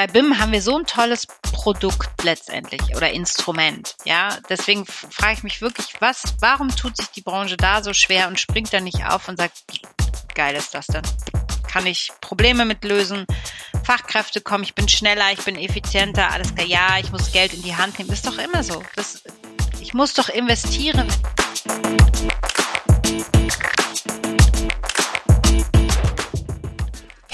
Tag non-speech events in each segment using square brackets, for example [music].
bei BIM haben wir so ein tolles Produkt letztendlich oder Instrument. Ja, deswegen frage ich mich wirklich, was, warum tut sich die Branche da so schwer und springt da nicht auf und sagt, geil ist das denn? Kann ich Probleme mit lösen? Fachkräfte kommen, ich bin schneller, ich bin effizienter, alles klar. Ja, ich muss Geld in die Hand nehmen. Ist doch immer so. Das, ich muss doch investieren.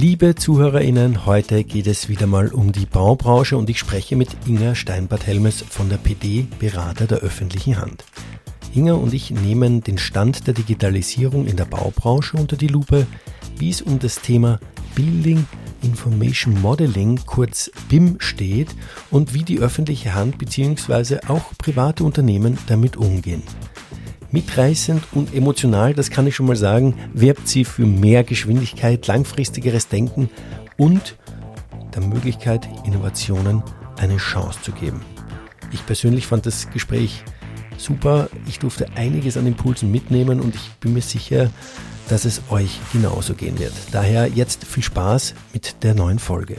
Liebe ZuhörerInnen, heute geht es wieder mal um die Baubranche und ich spreche mit Inga Steinbart-Helmes von der PD, Berater der öffentlichen Hand. Inga und ich nehmen den Stand der Digitalisierung in der Baubranche unter die Lupe, wie es um das Thema Building Information Modeling, kurz BIM, steht und wie die öffentliche Hand bzw. auch private Unternehmen damit umgehen. Mitreißend und emotional, das kann ich schon mal sagen, werbt sie für mehr Geschwindigkeit, langfristigeres Denken und der Möglichkeit, Innovationen eine Chance zu geben. Ich persönlich fand das Gespräch super. Ich durfte einiges an Impulsen mitnehmen und ich bin mir sicher, dass es euch genauso gehen wird. Daher jetzt viel Spaß mit der neuen Folge.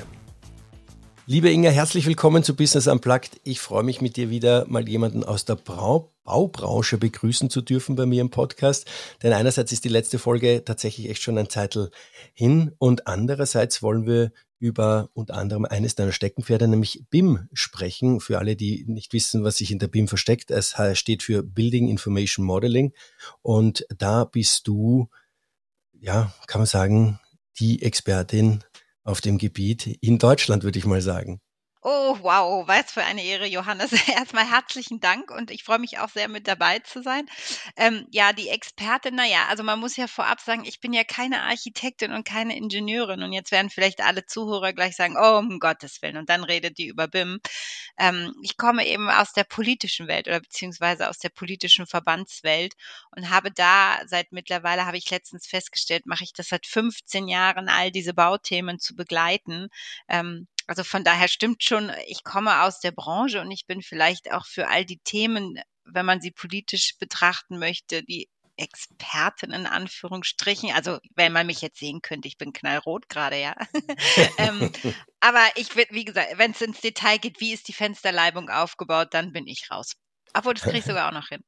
Liebe Inga, herzlich willkommen zu Business Unplugged. Ich freue mich mit dir wieder mal jemanden aus der Brau Baubranche begrüßen zu dürfen bei mir im Podcast. Denn einerseits ist die letzte Folge tatsächlich echt schon ein Zeitl hin und andererseits wollen wir über unter anderem eines deiner Steckenpferde, nämlich BIM, sprechen. Für alle, die nicht wissen, was sich in der BIM versteckt. Es steht für Building Information Modeling und da bist du, ja, kann man sagen, die Expertin auf dem Gebiet in Deutschland, würde ich mal sagen. Oh, wow, was für eine Ehre, Johannes. [laughs] Erstmal herzlichen Dank und ich freue mich auch sehr, mit dabei zu sein. Ähm, ja, die Expertin, naja, also man muss ja vorab sagen, ich bin ja keine Architektin und keine Ingenieurin und jetzt werden vielleicht alle Zuhörer gleich sagen, oh, um Gottes Willen, und dann redet die über BIM. Ähm, ich komme eben aus der politischen Welt oder beziehungsweise aus der politischen Verbandswelt und habe da seit mittlerweile, habe ich letztens festgestellt, mache ich das seit 15 Jahren, all diese Bauthemen zu begleiten. Ähm, also von daher stimmt schon, ich komme aus der Branche und ich bin vielleicht auch für all die Themen, wenn man sie politisch betrachten möchte, die Expertin in Anführungsstrichen. Also wenn man mich jetzt sehen könnte, ich bin knallrot gerade, ja. [laughs] ähm, aber ich wie gesagt, wenn es ins Detail geht, wie ist die Fensterleibung aufgebaut, dann bin ich raus. Obwohl, das [laughs] kriege ich sogar auch noch hin.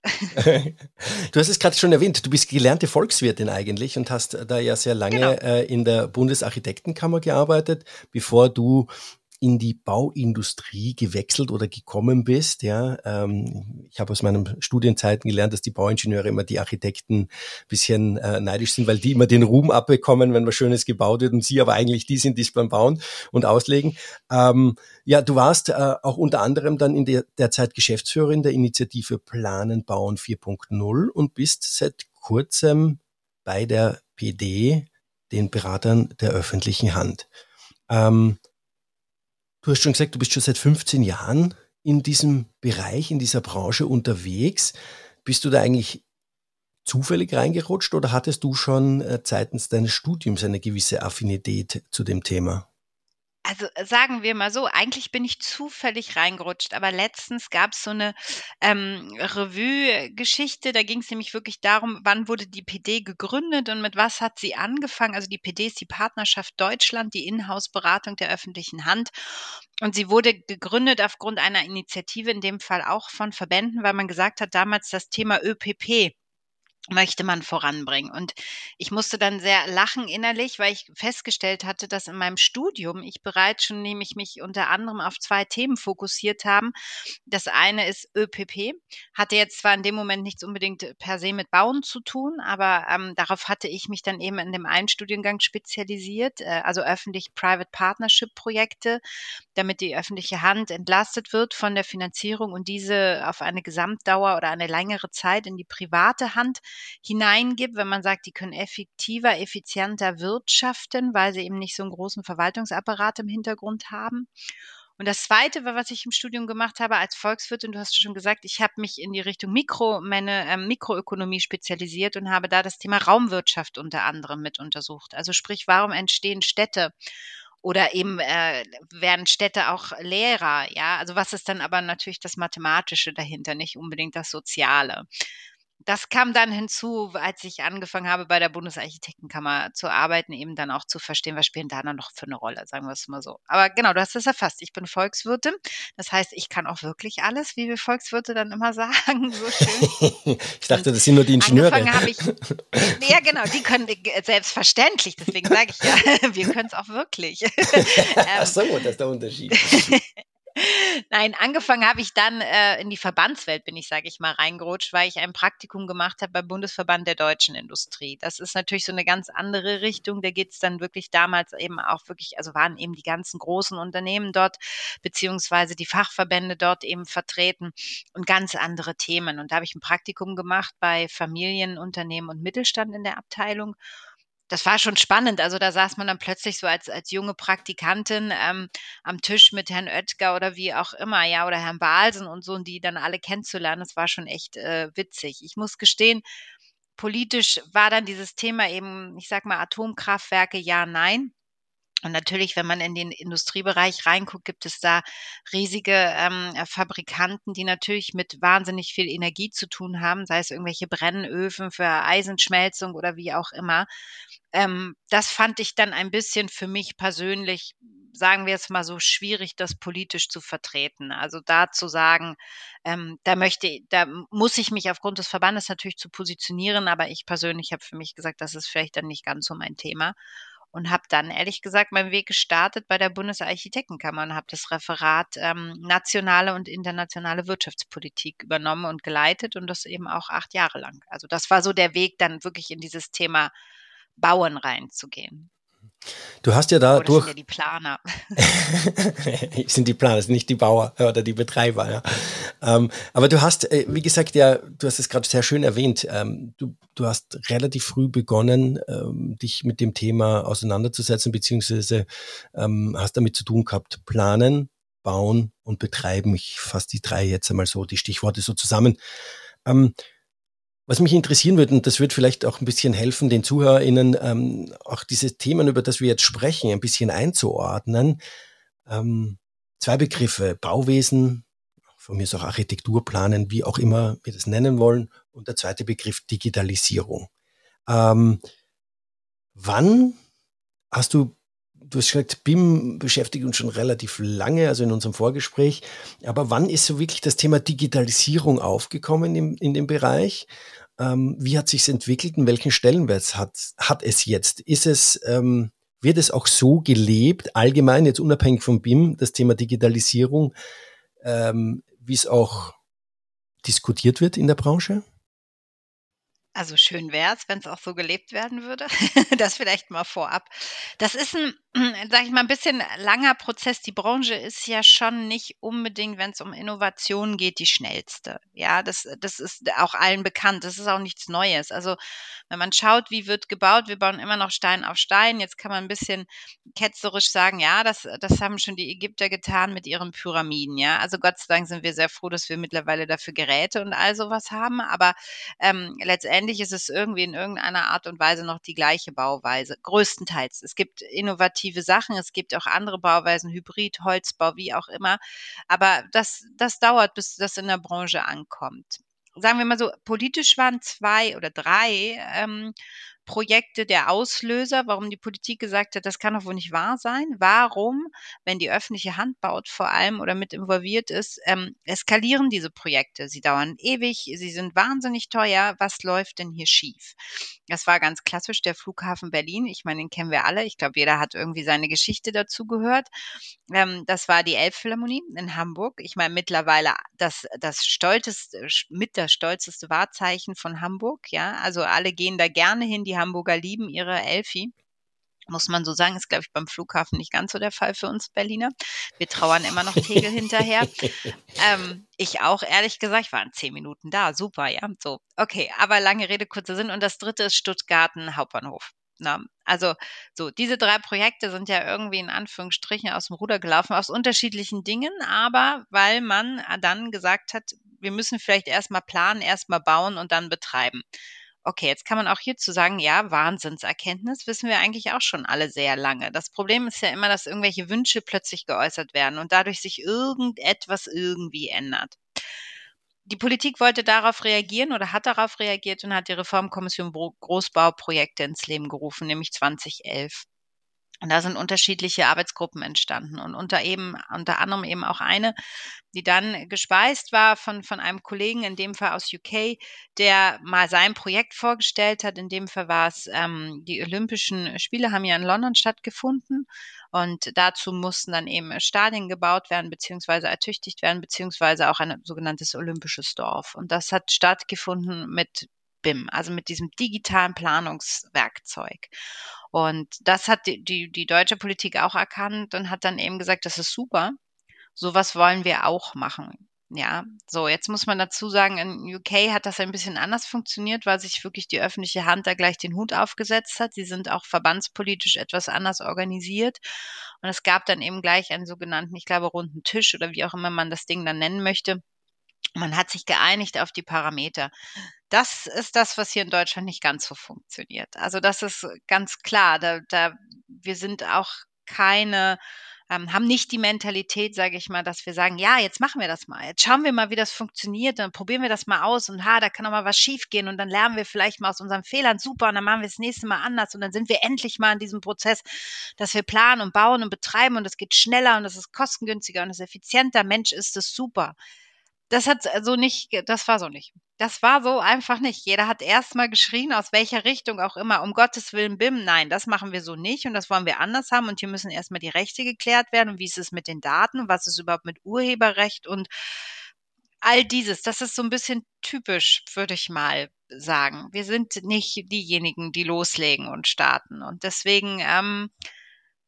du hast es gerade schon erwähnt, du bist gelernte Volkswirtin eigentlich und hast da ja sehr lange genau. äh, in der Bundesarchitektenkammer gearbeitet, bevor du in die Bauindustrie gewechselt oder gekommen bist. Ja, ähm, ich habe aus meinen Studienzeiten gelernt, dass die Bauingenieure immer die Architekten bisschen äh, neidisch sind, weil die immer den Ruhm abbekommen, wenn was Schönes gebaut wird und sie aber eigentlich die sind, die es beim Bauen und Auslegen. Ähm, ja, du warst äh, auch unter anderem dann in der, der Zeit Geschäftsführerin der Initiative Planen, Bauen 4.0 und bist seit kurzem bei der PD, den Beratern der öffentlichen Hand. Ähm, Du hast schon gesagt, du bist schon seit 15 Jahren in diesem Bereich, in dieser Branche unterwegs. Bist du da eigentlich zufällig reingerutscht oder hattest du schon äh, seitens deines Studiums eine gewisse Affinität zu dem Thema? Also äh, sagen wir mal so, eigentlich bin ich zufällig reingerutscht, aber letztens gab es so eine ähm, Revue-Geschichte, da ging es nämlich wirklich darum, wann wurde die PD gegründet und mit was hat sie angefangen. Also die PD ist die Partnerschaft Deutschland, die Inhouse-Beratung der öffentlichen Hand. Und sie wurde gegründet aufgrund einer Initiative, in dem Fall auch von Verbänden, weil man gesagt hat, damals das Thema ÖPP möchte man voranbringen. Und ich musste dann sehr lachen innerlich, weil ich festgestellt hatte, dass in meinem Studium ich bereits schon nämlich mich unter anderem auf zwei Themen fokussiert haben. Das eine ist ÖPP, hatte jetzt zwar in dem Moment nichts unbedingt per se mit Bauen zu tun, aber ähm, darauf hatte ich mich dann eben in dem einen Studiengang spezialisiert, äh, also öffentlich-private Partnership Projekte, damit die öffentliche Hand entlastet wird von der Finanzierung und diese auf eine Gesamtdauer oder eine längere Zeit in die private Hand hineingibt, wenn man sagt, die können effektiver, effizienter wirtschaften, weil sie eben nicht so einen großen Verwaltungsapparat im Hintergrund haben. Und das Zweite war, was ich im Studium gemacht habe als Volkswirtin, du hast schon gesagt, ich habe mich in die Richtung Mikro, meine äh, Mikroökonomie spezialisiert und habe da das Thema Raumwirtschaft unter anderem mit untersucht. Also sprich, warum entstehen Städte? Oder eben äh, werden Städte auch leerer, ja. Also was ist dann aber natürlich das Mathematische dahinter, nicht unbedingt das Soziale das kam dann hinzu, als ich angefangen habe, bei der Bundesarchitektenkammer zu arbeiten, eben dann auch zu verstehen, was spielen da dann noch für eine Rolle, sagen wir es mal so. Aber genau, du hast es erfasst. Ich bin Volkswirtin. Das heißt, ich kann auch wirklich alles, wie wir Volkswirte dann immer [laughs] sagen, so schön. ich dachte, das sind nur die Ingenieure. Angefangen habe ich, [laughs] ja genau, die können selbstverständlich, deswegen sage ich ja, [laughs] wir können es auch wirklich. Ach so, das ist der Unterschied. Nein, angefangen habe ich dann äh, in die Verbandswelt, bin ich, sage ich mal, reingerutscht, weil ich ein Praktikum gemacht habe beim Bundesverband der deutschen Industrie. Das ist natürlich so eine ganz andere Richtung. Da geht es dann wirklich damals eben auch wirklich, also waren eben die ganzen großen Unternehmen dort, beziehungsweise die Fachverbände dort eben vertreten und ganz andere Themen. Und da habe ich ein Praktikum gemacht bei Familienunternehmen und Mittelstand in der Abteilung das war schon spannend. Also da saß man dann plötzlich so als, als junge Praktikantin ähm, am Tisch mit Herrn Oetker oder wie auch immer, ja, oder Herrn Balsen und so, und die dann alle kennenzulernen. Das war schon echt äh, witzig. Ich muss gestehen, politisch war dann dieses Thema eben, ich sag mal, Atomkraftwerke, ja, nein. Und natürlich, wenn man in den Industriebereich reinguckt, gibt es da riesige ähm, Fabrikanten, die natürlich mit wahnsinnig viel Energie zu tun haben, sei es irgendwelche Brennöfen für Eisenschmelzung oder wie auch immer. Ähm, das fand ich dann ein bisschen für mich persönlich, sagen wir jetzt mal so, schwierig, das politisch zu vertreten. Also da zu sagen, ähm, da möchte, da muss ich mich aufgrund des Verbandes natürlich zu positionieren, aber ich persönlich habe für mich gesagt, das ist vielleicht dann nicht ganz so mein Thema und habe dann ehrlich gesagt meinen Weg gestartet bei der Bundesarchitektenkammer und habe das Referat ähm, nationale und internationale Wirtschaftspolitik übernommen und geleitet und das eben auch acht Jahre lang. Also das war so der Weg, dann wirklich in dieses Thema Bauen reinzugehen. Du hast ja da oh, durch. Sind ja die Planer. [laughs] sind die Planer, sind nicht die Bauer oder die Betreiber. Ja. Ähm, aber du hast, äh, wie gesagt, ja, du hast es gerade sehr schön erwähnt. Ähm, du, du hast relativ früh begonnen, ähm, dich mit dem Thema auseinanderzusetzen, beziehungsweise ähm, hast damit zu tun gehabt, planen, bauen und betreiben. Ich fasse die drei jetzt einmal so, die Stichworte so zusammen. Was mich interessieren würde, und das wird vielleicht auch ein bisschen helfen, den ZuhörerInnen ähm, auch diese Themen, über das wir jetzt sprechen, ein bisschen einzuordnen. Ähm, zwei Begriffe, Bauwesen, von mir ist auch Architekturplanen, wie auch immer wir das nennen wollen, und der zweite Begriff Digitalisierung. Ähm, wann hast du du hast gesagt, BIM beschäftigt uns schon relativ lange, also in unserem Vorgespräch. Aber wann ist so wirklich das Thema Digitalisierung aufgekommen in, in dem Bereich? Ähm, wie hat sich entwickelt und welchen Stellenwert hat, hat es jetzt? Ist es, ähm, wird es auch so gelebt, allgemein, jetzt unabhängig vom BIM, das Thema Digitalisierung, ähm, wie es auch diskutiert wird in der Branche? Also schön wäre es, wenn es auch so gelebt werden würde. [laughs] das vielleicht mal vorab. Das ist ein, [clears throat] sage ich mal, ein bisschen langer Prozess. Die Branche ist ja schon nicht unbedingt, wenn es um Innovationen geht, die schnellste. Ja, das, das ist auch allen bekannt. Das ist auch nichts Neues. Also wenn man schaut, wie wird gebaut, wir bauen immer noch Stein auf Stein. Jetzt kann man ein bisschen ketzerisch sagen, ja, das, das haben schon die Ägypter getan mit ihren Pyramiden. Ja, also Gott sei Dank sind wir sehr froh, dass wir mittlerweile dafür Geräte und all sowas haben. Aber ähm, letztendlich ist es irgendwie in irgendeiner Art und Weise noch die gleiche Bauweise. Größtenteils. Es gibt innovative Sachen, es gibt auch andere Bauweisen, Hybrid, Holzbau, wie auch immer. Aber das, das dauert, bis das in der Branche ankommt sagen wir mal so, politisch waren zwei oder drei ähm, Projekte der Auslöser, warum die Politik gesagt hat, das kann doch wohl nicht wahr sein. Warum, wenn die öffentliche Hand baut vor allem oder mit involviert ist, ähm, eskalieren diese Projekte? Sie dauern ewig, sie sind wahnsinnig teuer. Was läuft denn hier schief? Das war ganz klassisch der Flughafen Berlin. Ich meine, den kennen wir alle. Ich glaube, jeder hat irgendwie seine Geschichte dazu gehört. Ähm, das war die Elbphilharmonie in Hamburg. Ich meine, mittlerweile das, das stolzeste, mit das stolzeste Wahrzeichen von Hamburg. Ja, also alle gehen da gerne hin. Die Hamburger lieben ihre Elfi muss man so sagen, ist, glaube ich, beim Flughafen nicht ganz so der Fall für uns Berliner. Wir trauern immer noch Tegel hinterher. [laughs] Ähm, ich auch, ehrlich gesagt, ich war in zehn Minuten da, super, ja, so. Okay, aber lange Rede, kurzer Sinn. Und das dritte ist Stuttgarten Hauptbahnhof. Na, also so, diese drei Projekte sind ja irgendwie in Anführungsstrichen aus dem Ruder gelaufen, aus unterschiedlichen Dingen, aber weil man dann gesagt hat, wir müssen vielleicht erstmal planen, erstmal bauen und dann betreiben. Okay, jetzt kann man auch hierzu sagen, ja, Wahnsinnserkenntnis wissen wir eigentlich auch schon alle sehr lange. Das Problem ist ja immer, dass irgendwelche Wünsche plötzlich geäußert werden und dadurch sich irgendetwas irgendwie ändert. Die Politik wollte darauf reagieren oder hat darauf reagiert und hat die Reformkommission Großbauprojekte ins Leben gerufen, nämlich 2011. Und da sind unterschiedliche Arbeitsgruppen entstanden und unter eben, unter anderem eben auch eine, die dann gespeist war von, von einem Kollegen, in dem Fall aus UK, der mal sein Projekt vorgestellt hat. In dem Fall war es, ähm, die Olympischen Spiele haben ja in London stattgefunden und dazu mussten dann eben Stadien gebaut werden, beziehungsweise ertüchtigt werden, beziehungsweise auch ein sogenanntes olympisches Dorf. Und das hat stattgefunden mit BIM, also mit diesem digitalen Planungswerkzeug. Und das hat die, die, die deutsche Politik auch erkannt und hat dann eben gesagt, das ist super. Sowas wollen wir auch machen. Ja, so, jetzt muss man dazu sagen, in UK hat das ein bisschen anders funktioniert, weil sich wirklich die öffentliche Hand da gleich den Hut aufgesetzt hat. Sie sind auch verbandspolitisch etwas anders organisiert. Und es gab dann eben gleich einen sogenannten, ich glaube, runden Tisch oder wie auch immer man das Ding dann nennen möchte. Man hat sich geeinigt auf die Parameter. Das ist das, was hier in Deutschland nicht ganz so funktioniert. Also das ist ganz klar. Da, da wir sind auch keine ähm, haben nicht die Mentalität, sage ich mal, dass wir sagen, ja, jetzt machen wir das mal. Jetzt schauen wir mal, wie das funktioniert, dann probieren wir das mal aus und ha, da kann auch mal was schiefgehen und dann lernen wir vielleicht mal aus unseren Fehlern super und dann machen wir das nächste Mal anders und dann sind wir endlich mal in diesem Prozess, dass wir planen und bauen und betreiben und es geht schneller und es ist kostengünstiger und es ist effizienter. Mensch, ist das super. Das hat so nicht, das war so nicht. Das war so einfach nicht. Jeder hat erstmal geschrien, aus welcher Richtung auch immer, um Gottes Willen, BIM, nein, das machen wir so nicht und das wollen wir anders haben und hier müssen erstmal die Rechte geklärt werden und wie ist es mit den Daten, was ist überhaupt mit Urheberrecht und all dieses. Das ist so ein bisschen typisch, würde ich mal sagen. Wir sind nicht diejenigen, die loslegen und starten und deswegen, ähm,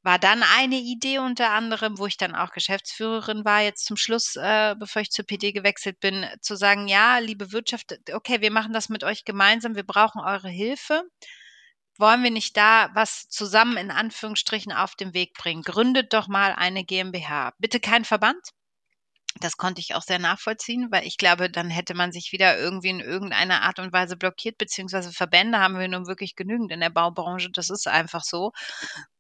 war dann eine Idee unter anderem, wo ich dann auch Geschäftsführerin war, jetzt zum Schluss, äh, bevor ich zur PD gewechselt bin, zu sagen, ja, liebe Wirtschaft, okay, wir machen das mit euch gemeinsam, wir brauchen eure Hilfe. Wollen wir nicht da was zusammen in Anführungsstrichen auf den Weg bringen? Gründet doch mal eine GmbH. Bitte kein Verband, das konnte ich auch sehr nachvollziehen, weil ich glaube, dann hätte man sich wieder irgendwie in irgendeiner Art und Weise blockiert, beziehungsweise Verbände haben wir nun wirklich genügend in der Baubranche. Das ist einfach so.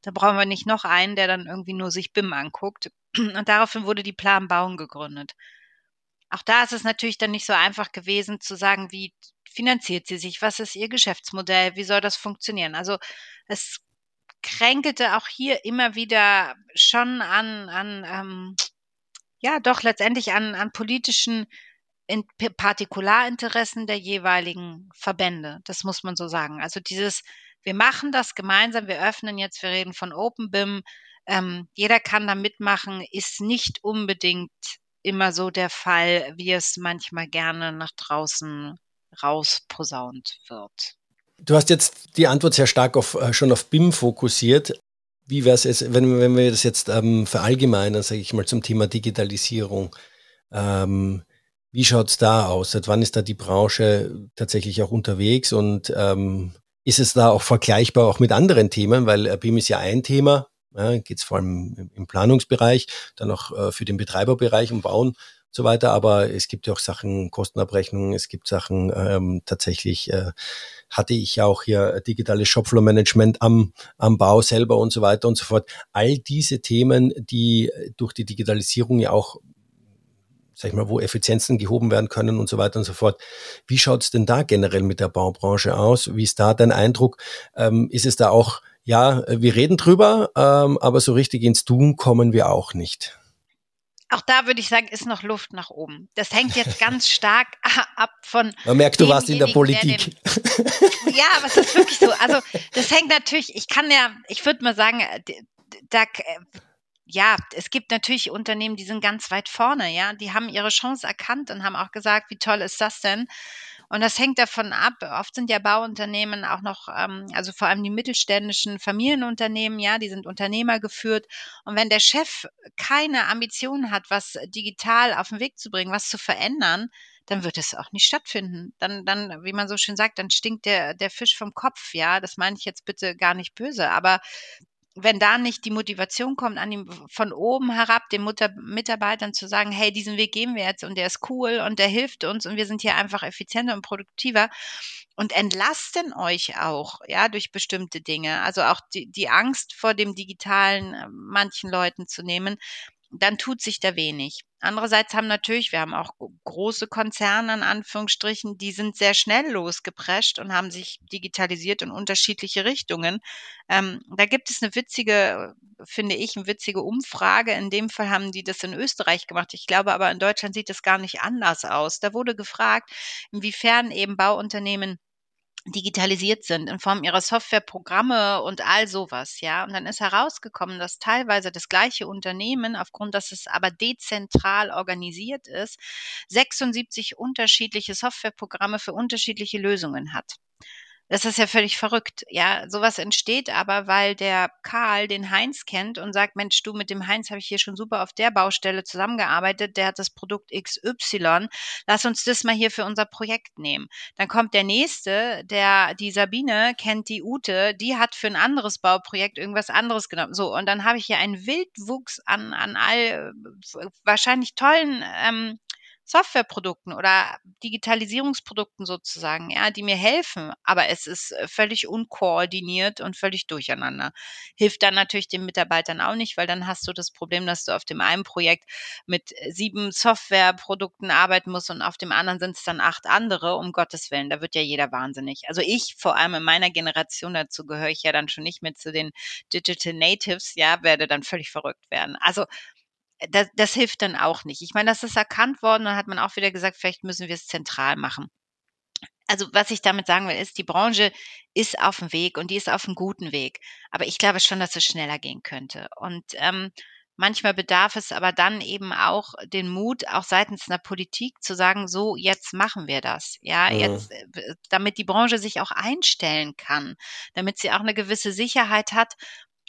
Da brauchen wir nicht noch einen, der dann irgendwie nur sich BIM anguckt. [clears throat] Und daraufhin wurde die Plan Bauen gegründet. Auch da ist es natürlich dann nicht so einfach gewesen zu sagen, wie finanziert sie sich, was ist ihr Geschäftsmodell, wie soll das funktionieren. Also es kränkelte auch hier immer wieder schon an, an ähm, ja doch letztendlich an, an politischen in Partikularinteressen der jeweiligen Verbände. Das muss man so sagen. Also dieses, wir machen das gemeinsam, wir öffnen jetzt, wir reden von OpenBIM, ähm, jeder kann da mitmachen, ist nicht unbedingt immer so der Fall, wie es manchmal gerne nach draußen rausposaunt wird. Du hast jetzt die Antwort sehr stark auf, äh, schon auf BIM fokussiert. Wie wäre es jetzt, wenn, wenn wir das jetzt ähm, verallgemeinern, sage ich mal, zum Thema Digitalisierung? Ähm, wie schaut es da aus? Seit wann ist da die Branche tatsächlich auch unterwegs und ähm, ist es da auch vergleichbar auch mit anderen Themen? Weil äh, BIM ist ja ein Thema, ja, geht es vor allem im Planungsbereich, dann auch äh, für den Betreiberbereich und Bauen so weiter. Aber es gibt ja auch Sachen Kostenabrechnung, es gibt Sachen ähm, tatsächlich, äh, hatte ich ja auch hier digitales Shopfloor-Management am, am Bau selber und so weiter und so fort. All diese Themen, die durch die Digitalisierung ja auch sag ich mal, wo Effizienzen gehoben werden können und so weiter und so fort. Wie schaut es denn da generell mit der Baubranche aus? Wie ist da dein Eindruck? Ähm, ist es da auch, ja, wir reden drüber, ähm, aber so richtig ins Tun kommen wir auch nicht? Auch da würde ich sagen, ist noch Luft nach oben. Das hängt jetzt [laughs] ganz stark [laughs] ab von. Man merkt, du warst in der Politik. Den, [laughs] ja, aber es ist wirklich so. Also, das hängt natürlich, ich kann ja, ich würde mal sagen, äh, da, äh, ja, es gibt natürlich Unternehmen, die sind ganz weit vorne, ja. Die haben ihre Chance erkannt und haben auch gesagt, wie toll ist das denn? Und das hängt davon ab. Oft sind ja Bauunternehmen auch noch, ähm, also vor allem die mittelständischen Familienunternehmen, ja, die sind Unternehmer geführt. Und wenn der Chef keine Ambitionen hat, was digital auf den Weg zu bringen, was zu verändern, dann wird es auch nicht stattfinden. Dann, dann, wie man so schön sagt, dann stinkt der, der Fisch vom Kopf, ja. Das meine ich jetzt bitte gar nicht böse, aber wenn da nicht die Motivation kommt, an ihm von oben herab den Mutter Mitarbeitern zu sagen, hey, diesen Weg gehen wir jetzt und der ist cool und der hilft uns und wir sind hier einfach effizienter und produktiver und entlasten euch auch, ja, durch bestimmte Dinge. Also auch die, die Angst vor dem Digitalen äh, manchen Leuten zu nehmen, dann tut sich da wenig. Andererseits haben natürlich, wir haben auch große Konzerne in Anführungsstrichen, die sind sehr schnell losgeprescht und haben sich digitalisiert in unterschiedliche Richtungen. Ähm, da gibt es eine witzige, finde ich, eine witzige Umfrage. In dem Fall haben die das in Österreich gemacht. Ich glaube aber in Deutschland sieht das gar nicht anders aus. Da wurde gefragt, inwiefern eben Bauunternehmen digitalisiert sind in Form ihrer Softwareprogramme und all sowas, ja. Und dann ist herausgekommen, dass teilweise das gleiche Unternehmen, aufgrund, dass es aber dezentral organisiert ist, 76 unterschiedliche Softwareprogramme für unterschiedliche Lösungen hat. Das ist ja völlig verrückt. Ja, sowas entsteht aber, weil der Karl den Heinz kennt und sagt, Mensch, du, mit dem Heinz habe ich hier schon super auf der Baustelle zusammengearbeitet. Der hat das Produkt XY. Lass uns das mal hier für unser Projekt nehmen. Dann kommt der nächste, der, die Sabine kennt die Ute, die hat für ein anderes Bauprojekt irgendwas anderes genommen. So. Und dann habe ich hier einen Wildwuchs an, an all äh, wahrscheinlich tollen, ähm, Softwareprodukten oder Digitalisierungsprodukten sozusagen, ja, die mir helfen. Aber es ist äh, völlig unkoordiniert und völlig durcheinander. Hilft dann natürlich den Mitarbeitern auch nicht, weil dann hast du das Problem, dass du auf dem einen Projekt mit äh, sieben Softwareprodukten arbeiten musst und auf dem anderen sind es dann acht andere, um Gottes Willen. Da wird ja jeder wahnsinnig. Also ich, vor allem in meiner Generation, dazu gehöre ich ja dann schon nicht mehr zu den Digital Natives, ja, werde dann völlig verrückt werden. Also das, das hilft dann auch nicht. Ich meine, das ist erkannt worden, dann hat man auch wieder gesagt, vielleicht müssen wir es zentral machen. Also was ich damit sagen will, ist, die Branche ist auf dem Weg und die ist auf einem guten Weg. Aber ich glaube schon, dass es schneller gehen könnte. Und ähm, manchmal bedarf es aber dann eben auch den Mut, auch seitens einer Politik zu sagen, so, jetzt machen wir das. Ja, mhm. jetzt, äh, damit die Branche sich auch einstellen kann, damit sie auch eine gewisse Sicherheit hat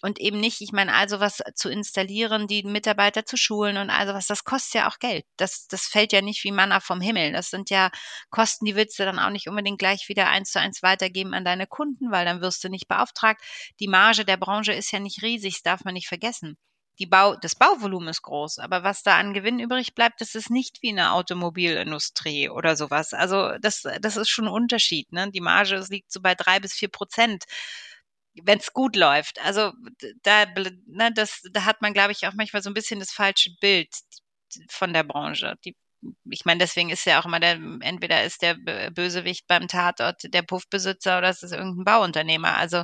und eben nicht, ich meine, also was zu installieren, die Mitarbeiter zu schulen und also was, das kostet ja auch Geld. Das, das fällt ja nicht wie Manna vom Himmel. Das sind ja Kosten, die willst du dann auch nicht unbedingt gleich wieder eins zu eins weitergeben an deine Kunden, weil dann wirst du nicht beauftragt. Die Marge der Branche ist ja nicht riesig, das darf man nicht vergessen. Die Bau, das Bauvolumen ist groß, aber was da an Gewinn übrig bleibt, das ist nicht wie eine Automobilindustrie oder sowas. Also das, das ist schon ein Unterschied. Ne? Die Marge liegt so bei drei bis vier Prozent wenn es gut läuft. Also da, ne, das, da hat man, glaube ich, auch manchmal so ein bisschen das falsche Bild von der Branche. Die, ich meine, deswegen ist ja auch immer der, entweder ist der Bösewicht beim Tatort der Puffbesitzer oder es ist irgendein Bauunternehmer. Also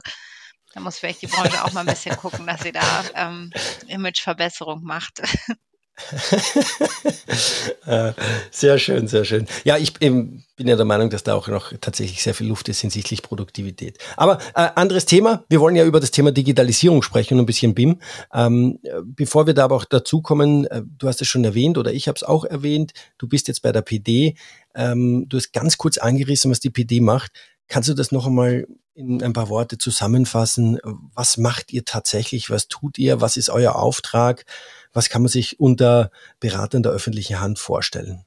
da muss vielleicht die Branche auch mal ein bisschen gucken, dass sie da ähm, Imageverbesserung macht. [laughs] [laughs] Äh, sehr schön, sehr schön. Ja, ich bin ja der Meinung, dass da auch noch tatsächlich sehr viel Luft ist hinsichtlich Produktivität. Aber äh, anderes Thema. Wir wollen ja über das Thema Digitalisierung sprechen und ein bisschen BIM. Ähm, bevor wir da aber auch dazu kommen, äh, du hast es schon erwähnt oder ich habe es auch erwähnt, du bist jetzt bei der PD. Ähm, du hast ganz kurz angerissen, was die PD macht. Kannst du das noch einmal in ein paar Worte zusammenfassen? Was macht ihr tatsächlich? Was tut ihr? Was ist euer Auftrag? Was kann man sich unter Beratern der öffentlichen Hand vorstellen?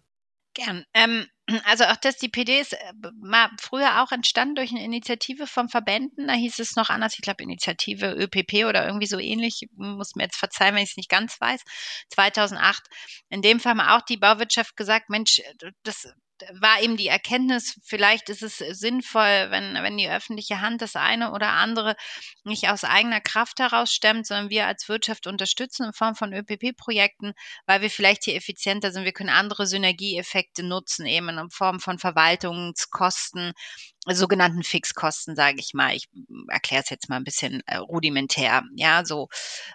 Gern. Ähm, [clears throat] also auch das, die PD ist äh, mal früher auch entstanden durch eine Initiative von Verbänden. Da hieß es noch anders, ich glaube Initiative ÖPP oder irgendwie so ähnlich. Muss mir jetzt verzeihen, wenn ich es nicht ganz weiß. 2008. In dem Fall haben auch die Bauwirtschaft gesagt, Mensch, das war eben die Erkenntnis, vielleicht ist es sinnvoll, wenn, wenn die öffentliche Hand das eine oder andere nicht aus eigener Kraft heraus stemmt, sondern wir als Wirtschaft unterstützen in Form von ÖPP-Projekten, weil wir vielleicht hier effizienter sind. Wir können andere Synergieeffekte nutzen, eben in Form von Verwaltungskosten, sogenannten Fixkosten, sage ich mal. Ich erkläre es jetzt mal ein bisschen äh, rudimentär, ja, so.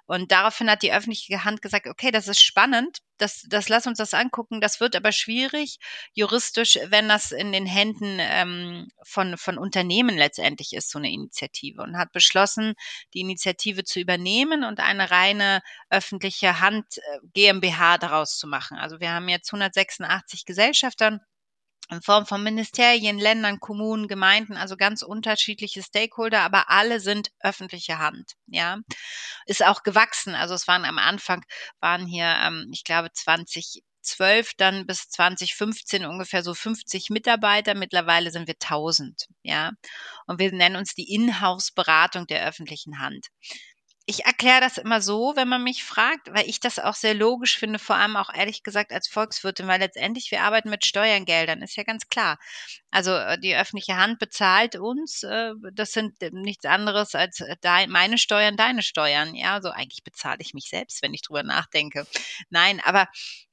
Und daraufhin hat die öffentliche Hand gesagt, okay, das ist spannend, das, das lass uns das angucken. Das wird aber schwierig juristisch, wenn das in den Händen ähm, von, von Unternehmen letztendlich ist, so eine Initiative. Und hat beschlossen, die Initiative zu übernehmen und eine reine öffentliche Hand äh, GmbH daraus zu machen. Also wir haben jetzt 186 Gesellschaftern in Form von Ministerien, Ländern, Kommunen, Gemeinden, also ganz unterschiedliche Stakeholder, aber alle sind öffentliche Hand. Ja, ist auch gewachsen. Also es waren am Anfang waren hier, ähm, ich glaube, 20 2012 dann bis 2015 ungefähr so 50 Mitarbeiter. Mittlerweile sind wir 1000, ja. Und wir nennen uns die Inhouse-Beratung der öffentlichen Hand ich erkläre das immer so, wenn man mich fragt, weil ich das auch sehr logisch finde, vor allem auch ehrlich gesagt als Volkswirtin, weil letztendlich wir arbeiten mit Steuergeldern, ist ja ganz klar. Also äh, die öffentliche Hand bezahlt uns, äh, das sind nichts anderes als meine Steuern, deine Steuern. Ja, so eigentlich bezahle ich mich selbst, wenn ich drüber nachdenke. Nein, aber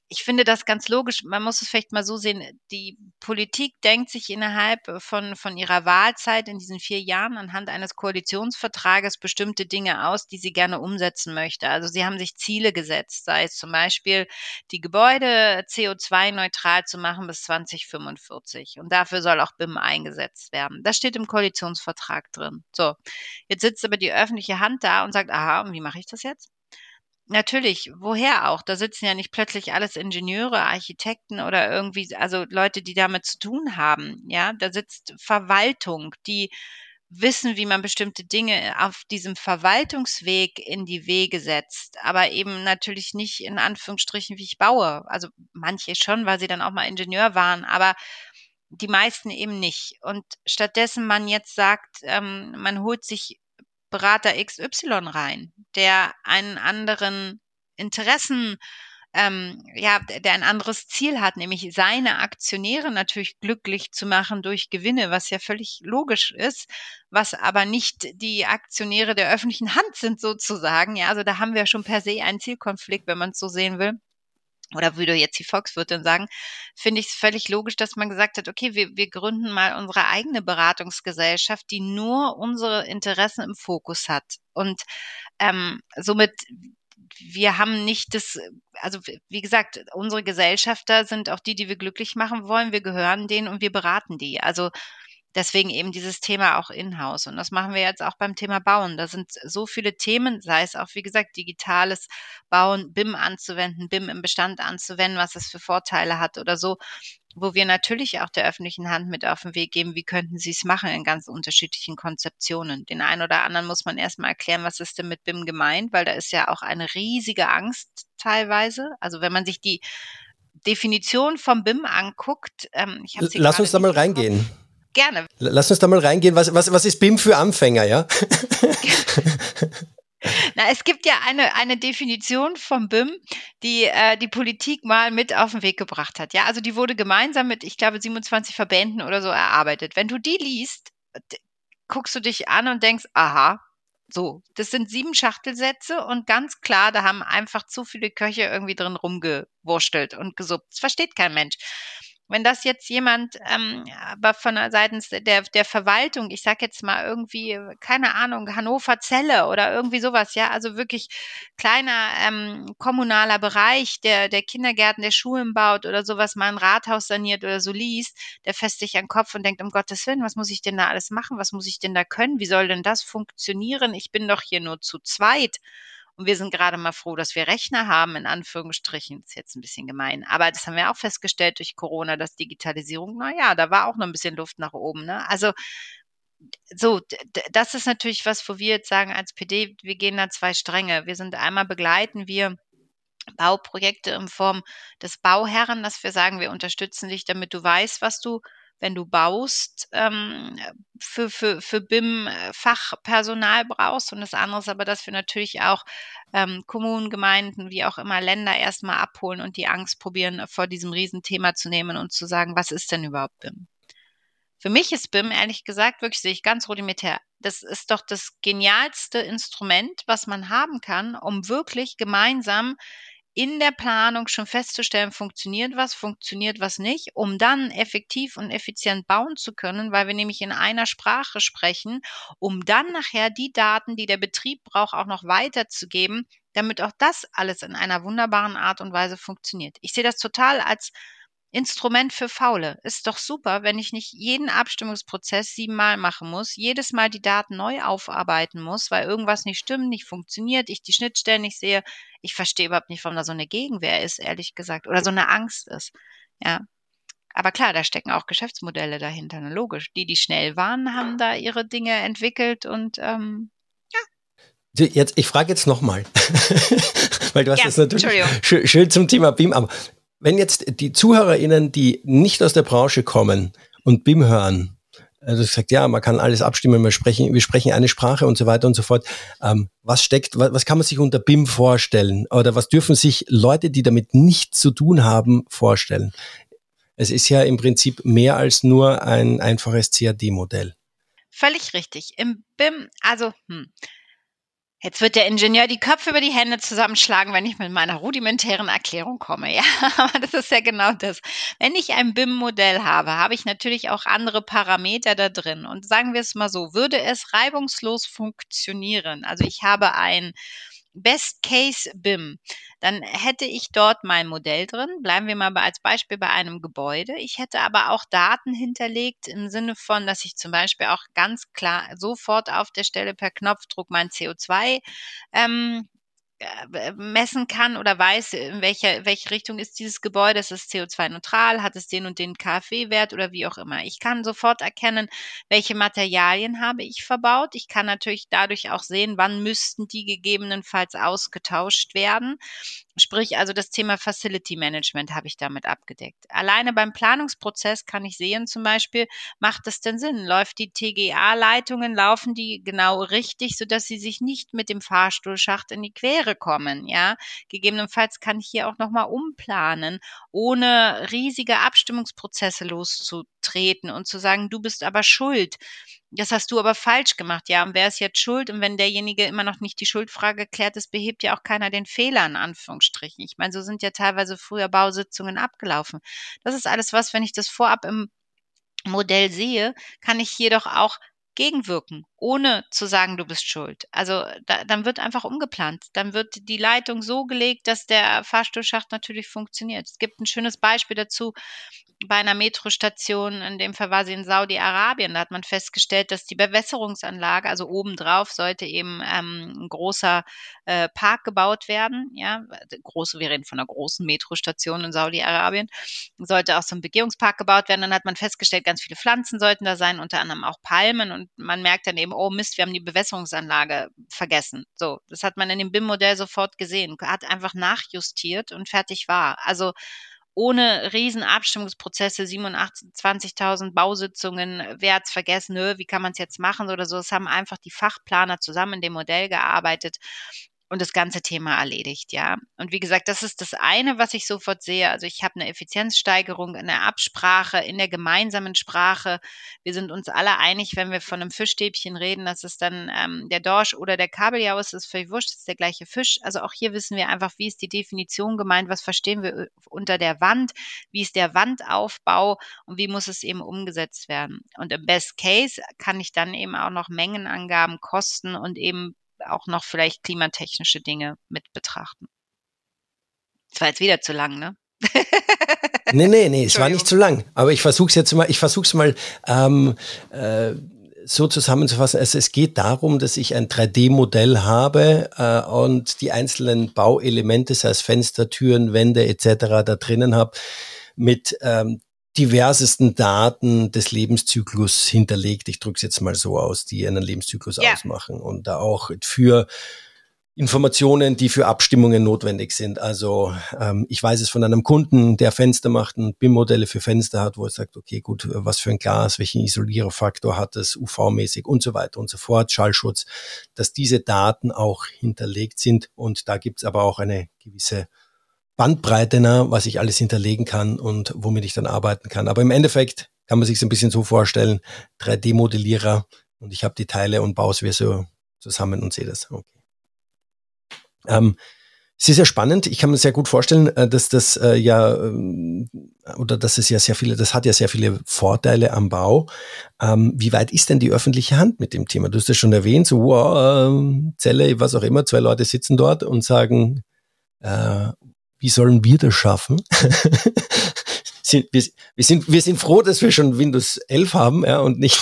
ich finde das ganz logisch. Man muss es vielleicht mal so sehen. Die Politik denkt sich innerhalb von, von ihrer Wahlzeit in diesen vier Jahren anhand eines Koalitionsvertrages bestimmte Dinge aus, die sie gerne umsetzen möchte. Also sie haben sich Ziele gesetzt, sei es zum Beispiel die Gebäude CO2-neutral zu machen bis 2045. Und dafür soll auch BIM eingesetzt werden. Das steht im Koalitionsvertrag drin. So. Jetzt sitzt aber die öffentliche Hand da und sagt, aha, und wie mache ich das jetzt? Natürlich, woher auch? Da sitzen ja nicht plötzlich alles Ingenieure, Architekten oder irgendwie, also Leute, die damit zu tun haben. Ja, da sitzt Verwaltung, die wissen, wie man bestimmte Dinge auf diesem Verwaltungsweg in die Wege setzt, aber eben natürlich nicht in Anführungsstrichen, wie ich baue. Also manche schon, weil sie dann auch mal Ingenieur waren, aber die meisten eben nicht. Und stattdessen man jetzt sagt, ähm, man holt sich Berater XY rein, der einen anderen Interessen, ähm, ja, der ein anderes Ziel hat, nämlich seine Aktionäre natürlich glücklich zu machen durch Gewinne, was ja völlig logisch ist, was aber nicht die Aktionäre der öffentlichen Hand sind sozusagen. Ja, also da haben wir schon per se einen Zielkonflikt, wenn man es so sehen will oder würde jetzt die Volkswirtin sagen, finde ich es völlig logisch, dass man gesagt hat, okay, wir, wir gründen mal unsere eigene Beratungsgesellschaft, die nur unsere Interessen im Fokus hat. Und ähm, somit wir haben nicht das, also wie gesagt, unsere Gesellschafter sind auch die, die wir glücklich machen wollen. Wir gehören denen und wir beraten die. Also Deswegen eben dieses Thema auch in-house. Und das machen wir jetzt auch beim Thema Bauen. Da sind so viele Themen, sei es auch, wie gesagt, digitales Bauen, BIM anzuwenden, BIM im Bestand anzuwenden, was es für Vorteile hat oder so, wo wir natürlich auch der öffentlichen Hand mit auf den Weg geben, wie könnten sie es machen in ganz unterschiedlichen Konzeptionen. Den einen oder anderen muss man erstmal erklären, was ist denn mit BIM gemeint, weil da ist ja auch eine riesige Angst teilweise. Also wenn man sich die Definition vom BIM anguckt, ähm, ich habe Lass uns da mal reingehen. Gerne. Lass uns da mal reingehen. Was, was, was ist BIM für Anfänger, ja? [laughs] Na, es gibt ja eine, eine Definition vom BIM, die äh, die Politik mal mit auf den Weg gebracht hat. Ja, also die wurde gemeinsam mit, ich glaube, 27 Verbänden oder so erarbeitet. Wenn du die liest, guckst du dich an und denkst, aha, so, das sind sieben Schachtelsätze und ganz klar, da haben einfach zu viele Köche irgendwie drin rumgewurstelt und gesuppt. Das versteht kein Mensch. Wenn das jetzt jemand, ähm, aber von seitens der, der Verwaltung, ich sag jetzt mal irgendwie, keine Ahnung, Hannover Zelle oder irgendwie sowas, ja, also wirklich kleiner ähm, kommunaler Bereich, der, der Kindergärten, der Schulen baut oder sowas, mal ein Rathaus saniert oder so liest, der fässt sich an den Kopf und denkt, um Gottes Willen, was muss ich denn da alles machen? Was muss ich denn da können? Wie soll denn das funktionieren? Ich bin doch hier nur zu zweit. Und wir sind gerade mal froh, dass wir Rechner haben, in Anführungsstrichen. Ist jetzt ein bisschen gemein. Aber das haben wir auch festgestellt durch Corona, dass Digitalisierung, na ja, da war auch noch ein bisschen Luft nach oben. Ne? Also so, das ist natürlich was, wo wir jetzt sagen als PD, wir gehen da zwei Stränge. Wir sind einmal begleiten wir Bauprojekte in Form des Bauherren, dass wir sagen, wir unterstützen dich, damit du weißt, was du wenn du baust, ähm, für, für, für BIM Fachpersonal brauchst. Und das andere ist aber, dass wir natürlich auch ähm, Kommunen, Gemeinden, wie auch immer Länder erstmal abholen und die Angst probieren, vor diesem Riesenthema zu nehmen und zu sagen, was ist denn überhaupt BIM? Für mich ist BIM, ehrlich gesagt, wirklich sehe ich ganz rudimentär. Das ist doch das genialste Instrument, was man haben kann, um wirklich gemeinsam in der Planung schon festzustellen, funktioniert was, funktioniert was nicht, um dann effektiv und effizient bauen zu können, weil wir nämlich in einer Sprache sprechen, um dann nachher die Daten, die der Betrieb braucht, auch noch weiterzugeben, damit auch das alles in einer wunderbaren Art und Weise funktioniert. Ich sehe das total als Instrument für Faule. Ist doch super, wenn ich nicht jeden Abstimmungsprozess siebenmal machen muss, jedes Mal die Daten neu aufarbeiten muss, weil irgendwas nicht stimmt, nicht funktioniert, ich die Schnittstellen nicht sehe. Ich verstehe überhaupt nicht, warum da so eine Gegenwehr ist, ehrlich gesagt, oder so eine Angst ist. Ja. Aber klar, da stecken auch Geschäftsmodelle dahinter, ne? logisch. Die, die schnell waren, haben da ihre Dinge entwickelt und ähm, ja. Jetzt, ich frage jetzt nochmal, [laughs] weil du hast ja, das natürlich schön, schön, zum Thema BIM, aber wenn jetzt die ZuhörerInnen, die nicht aus der Branche kommen und BIM hören, also sagt, ja, man kann alles abstimmen, wir sprechen, wir sprechen eine Sprache und so weiter und so fort. Ähm, was steckt, was, was kann man sich unter BIM vorstellen? Oder was dürfen sich Leute, die damit nichts zu tun haben, vorstellen? Es ist ja im Prinzip mehr als nur ein einfaches CAD-Modell. Völlig richtig. Im BIM, also, hm, Jetzt wird der Ingenieur die Köpfe über die Hände zusammenschlagen, wenn ich mit meiner rudimentären Erklärung komme. [laughs] Ja, aber das ist ja genau das. Wenn ich ein BIM-Modell habe, habe ich natürlich auch andere Parameter da drin. Und sagen wir es mal so, würde es reibungslos funktionieren, also ich habe ein Best Case BIM, dann hätte ich dort mein Modell drin. Bleiben wir mal als Beispiel bei einem Gebäude. Ich hätte aber auch Daten hinterlegt im Sinne von, dass ich zum Beispiel auch ganz klar sofort auf der Stelle per Knopfdruck mein CO2 ähm, äh, messen kann oder weiß, in welcher welche Richtung ist dieses Gebäude, ist es CO2-neutral, hat es den und den KfW-Wert oder wie auch immer. Ich kann sofort erkennen, welche Materialien habe ich verbaut. Ich kann natürlich dadurch auch sehen, wann müssten die gegebenenfalls ausgetauscht werden. Sprich, also das Thema Facility Management habe ich damit abgedeckt. Alleine beim Planungsprozess kann ich sehen, zum Beispiel, macht es denn Sinn? Läuft die TGA-Leitungen, laufen die genau richtig, sodass sie sich nicht mit dem Fahrstuhlschacht in die Quere kommen? Ja, gegebenenfalls kann ich hier auch nochmal umplanen, ohne riesige Abstimmungsprozesse loszutreten und zu sagen, du bist aber schuld das hast du aber falsch gemacht, ja, und wer ist jetzt schuld? Und wenn derjenige immer noch nicht die Schuldfrage klärt, ist, behebt ja auch keiner den Fehler, in Anführungsstrichen. Ich meine, so sind ja teilweise früher Bausitzungen abgelaufen. Das ist alles was, wenn ich das vorab im Modell sehe, kann ich jedoch auch gegenwirken, ohne zu sagen, du bist schuld. Also da, dann wird einfach umgeplant. Dann wird die Leitung so gelegt, dass der Fahrstuhlschacht natürlich funktioniert. Es gibt ein schönes Beispiel dazu bei einer Metrostation, in dem Fall war sie in Saudi-Arabien, da hat man festgestellt, dass die Bewässerungsanlage, also obendrauf sollte eben ähm, ein großer äh, Park gebaut werden, ja, große, wir reden von einer großen Metrostation in Saudi-Arabien, sollte auch so ein Begehungspark gebaut werden, dann hat man festgestellt, ganz viele Pflanzen sollten da sein, unter anderem auch Palmen und man merkt dann eben, oh Mist, wir haben die Bewässerungsanlage vergessen. So, das hat man in dem BIM-Modell sofort gesehen, hat einfach nachjustiert und fertig war. Also ohne riesen Abstimmungsprozesse, 27.000 Bausitzungen, wer hat's vergessen, wie kann man es jetzt machen oder so. Es haben einfach die Fachplaner zusammen in dem Modell gearbeitet und das ganze Thema erledigt, ja. Und wie gesagt, das ist das eine, was ich sofort sehe. Also ich habe eine Effizienzsteigerung in der Absprache, in der gemeinsamen Sprache. Wir sind uns alle einig, wenn wir von einem Fischstäbchen reden, dass es dann ähm, der Dorsch oder der Kabeljau ist, ist völlig wurscht, ist der gleiche Fisch. Also auch hier wissen wir einfach, wie ist die Definition gemeint, was verstehen wir äh, unter der Wand, wie ist der Wandaufbau und wie muss es eben umgesetzt werden. Und im Best Case kann ich dann eben auch noch Mengenangaben, Kosten und eben auch noch vielleicht klimatechnische Dinge mit betrachten. Das war jetzt wieder zu lang, ne? nee, nee, nee, es war nicht zu lang. Aber ich versuche es jetzt mal, ich versuche es mal ähm, äh, so zusammenzufassen. Also es geht darum, dass ich ein 3D-Modell habe äh, und die einzelnen Bauelemente, sei es Fenster, Türen, Wände etc. da drinnen habe, mit ähm, diversesten Daten des Lebenszyklus hinterlegt. Ich drücke es jetzt mal so aus, die einen Lebenszyklus ja. ausmachen und da auch für Informationen, die für Abstimmungen notwendig sind. Also ähm, ich weiß es von einem Kunden, der Fenster macht und BIM-Modelle für Fenster hat, wo er sagt, okay, gut, was für ein Glas, welchen Isolierfaktor hat es, UV-mäßig und so weiter und so fort, Schallschutz, dass diese Daten auch hinterlegt sind und da gibt's aber auch eine gewisse Bandbreite, ne, was ich alles hinterlegen kann und womit ich dann arbeiten kann. Aber im Endeffekt kann man sich ein bisschen so vorstellen, 3D-Modellierer und ich habe die Teile und baue es wieder so zusammen und sehe das. Okay. Ähm, es ist ja spannend. Ich kann mir sehr gut vorstellen, äh, dass das äh, ja ähm, oder dass es ja sehr viele, das hat ja sehr viele Vorteile am Bau. Ähm, wie weit ist denn die öffentliche Hand mit dem Thema? Du hast das schon erwähnt, so wow, äh, Zelle, was auch immer, zwei Leute sitzen dort und sagen, äh, wie sollen wir das schaffen? [laughs] wir, wir, sind, wir sind froh, dass wir schon Windows 11 haben ja, und nicht,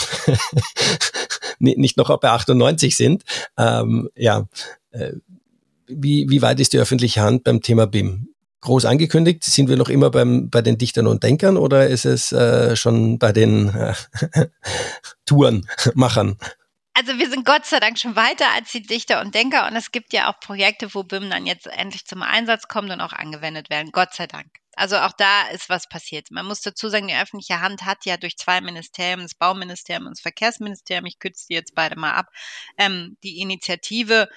[laughs] nicht noch bei 98 sind. Ähm, ja, äh, wie, wie weit ist die öffentliche Hand beim Thema BIM? Groß angekündigt? Sind wir noch immer beim, bei den Dichtern und Denkern oder ist es äh, schon bei den äh, [laughs] Tourenmachern? Also wir sind Gott sei Dank schon weiter als die Dichter und Denker und es gibt ja auch Projekte, wo BIM dann jetzt endlich zum Einsatz kommt und auch angewendet werden. Gott sei Dank. Also auch da ist was passiert. Man muss dazu sagen, die öffentliche Hand hat ja durch zwei Ministerien, das Bauministerium und das Verkehrsministerium, ich kürze die jetzt beide mal ab, ähm, die Initiative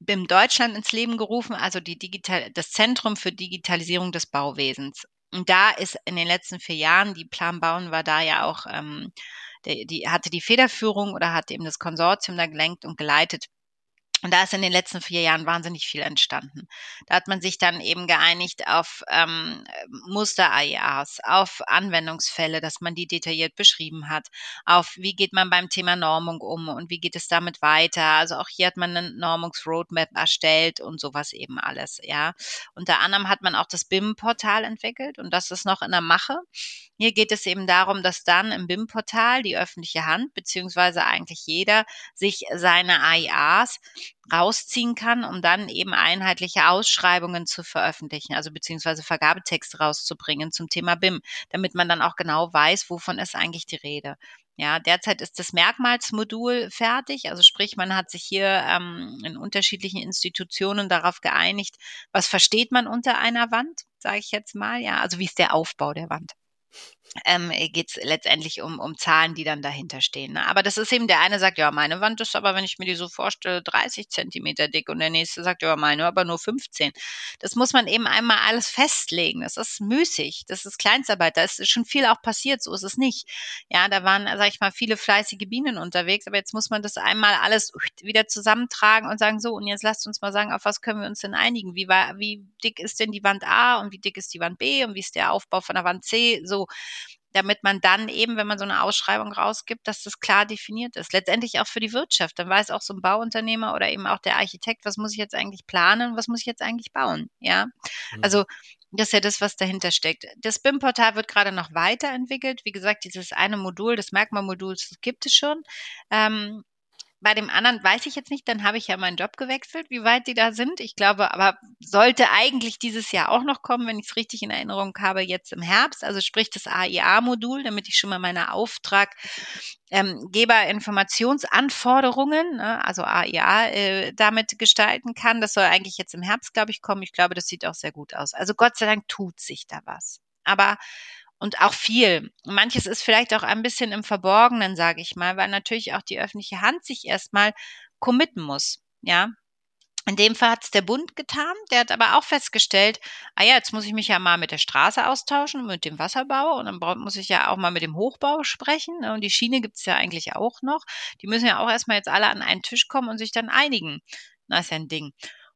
BIM Deutschland ins Leben gerufen, also die Digital das Zentrum für Digitalisierung des Bauwesens. Und da ist in den letzten vier Jahren, die Plan Bauen war da ja auch, ähm, der, die hatte die Federführung oder hat eben das Konsortium da gelenkt und geleitet. Und da ist in den letzten vier Jahren wahnsinnig viel entstanden. Da hat man sich dann eben geeinigt auf ähm, Muster-AIAs, auf Anwendungsfälle, dass man die detailliert beschrieben hat, auf wie geht man beim Thema Normung um und wie geht es damit weiter. Also auch hier hat man eine Normungs-Roadmap erstellt und sowas eben alles, ja. Unter anderem hat man auch das BIM-Portal entwickelt und das ist noch in der Mache. Hier geht es eben darum, dass dann im BIM-Portal die öffentliche Hand, beziehungsweise eigentlich jeder, sich seine AIAs rausziehen kann, um dann eben einheitliche Ausschreibungen zu veröffentlichen, also beziehungsweise Vergabetexte rauszubringen zum Thema BIM, damit man dann auch genau weiß, wovon ist eigentlich die Rede. Ja, derzeit ist das Merkmalsmodul fertig, also sprich, man hat sich hier ähm, in unterschiedlichen Institutionen darauf geeinigt, was versteht man unter einer Wand, sage ich jetzt mal, ja, also wie ist der Aufbau der Wand ähm, geht es letztendlich um, um Zahlen, die dann dahinter stehen. Ne? Aber das ist eben, der eine sagt, ja, meine Wand ist aber, wenn ich mir die so vorstelle, 30 Zentimeter dick und der nächste sagt, ja, meine aber nur 15. Das muss man eben einmal alles festlegen. Das ist müßig, das ist Kleinstarbeit, da ist schon viel auch passiert, so ist es nicht. Ja, da waren, sag ich mal, viele fleißige Bienen unterwegs, aber jetzt muss man das einmal alles wieder zusammentragen und sagen, so, und jetzt lasst uns mal sagen, auf was können wir uns denn einigen? Wie, war, wie dick ist denn die Wand A und wie dick ist die Wand B und wie ist der Aufbau von der Wand C? So, damit man dann eben, wenn man so eine Ausschreibung rausgibt, dass das klar definiert ist. Letztendlich auch für die Wirtschaft. Dann weiß auch so ein Bauunternehmer oder eben auch der Architekt, was muss ich jetzt eigentlich planen, was muss ich jetzt eigentlich bauen, ja. Mhm. Also das ist ja das, was dahinter steckt. Das BIM-Portal wird gerade noch weiterentwickelt. Wie gesagt, dieses eine Modul, das Merkmalmoduls, das gibt es schon. Ähm, bei dem anderen weiß ich jetzt nicht, dann habe ich ja meinen Job gewechselt, wie weit die da sind. Ich glaube, aber sollte eigentlich dieses Jahr auch noch kommen, wenn ich es richtig in Erinnerung habe, jetzt im Herbst. Also sprich das AIA-Modul, damit ich schon mal meine Auftraggeberinformationsanforderungen, ähm, ne, also AIA, äh, damit gestalten kann. Das soll eigentlich jetzt im Herbst, glaube ich, kommen. Ich glaube, das sieht auch sehr gut aus. Also Gott sei Dank tut sich da was. Aber und auch viel. Manches ist vielleicht auch ein bisschen im Verborgenen, sage ich mal, weil natürlich auch die öffentliche Hand sich erstmal committen muss. Ja, in dem Fall hat es der Bund getan, der hat aber auch festgestellt, ah ja, jetzt muss ich mich ja mal mit der Straße austauschen, mit dem Wasserbau und dann muss ich ja auch mal mit dem Hochbau sprechen. Ne? Und die Schiene gibt es ja eigentlich auch noch. Die müssen ja auch erstmal jetzt alle an einen Tisch kommen und sich dann einigen. Das ist ja ein Ding.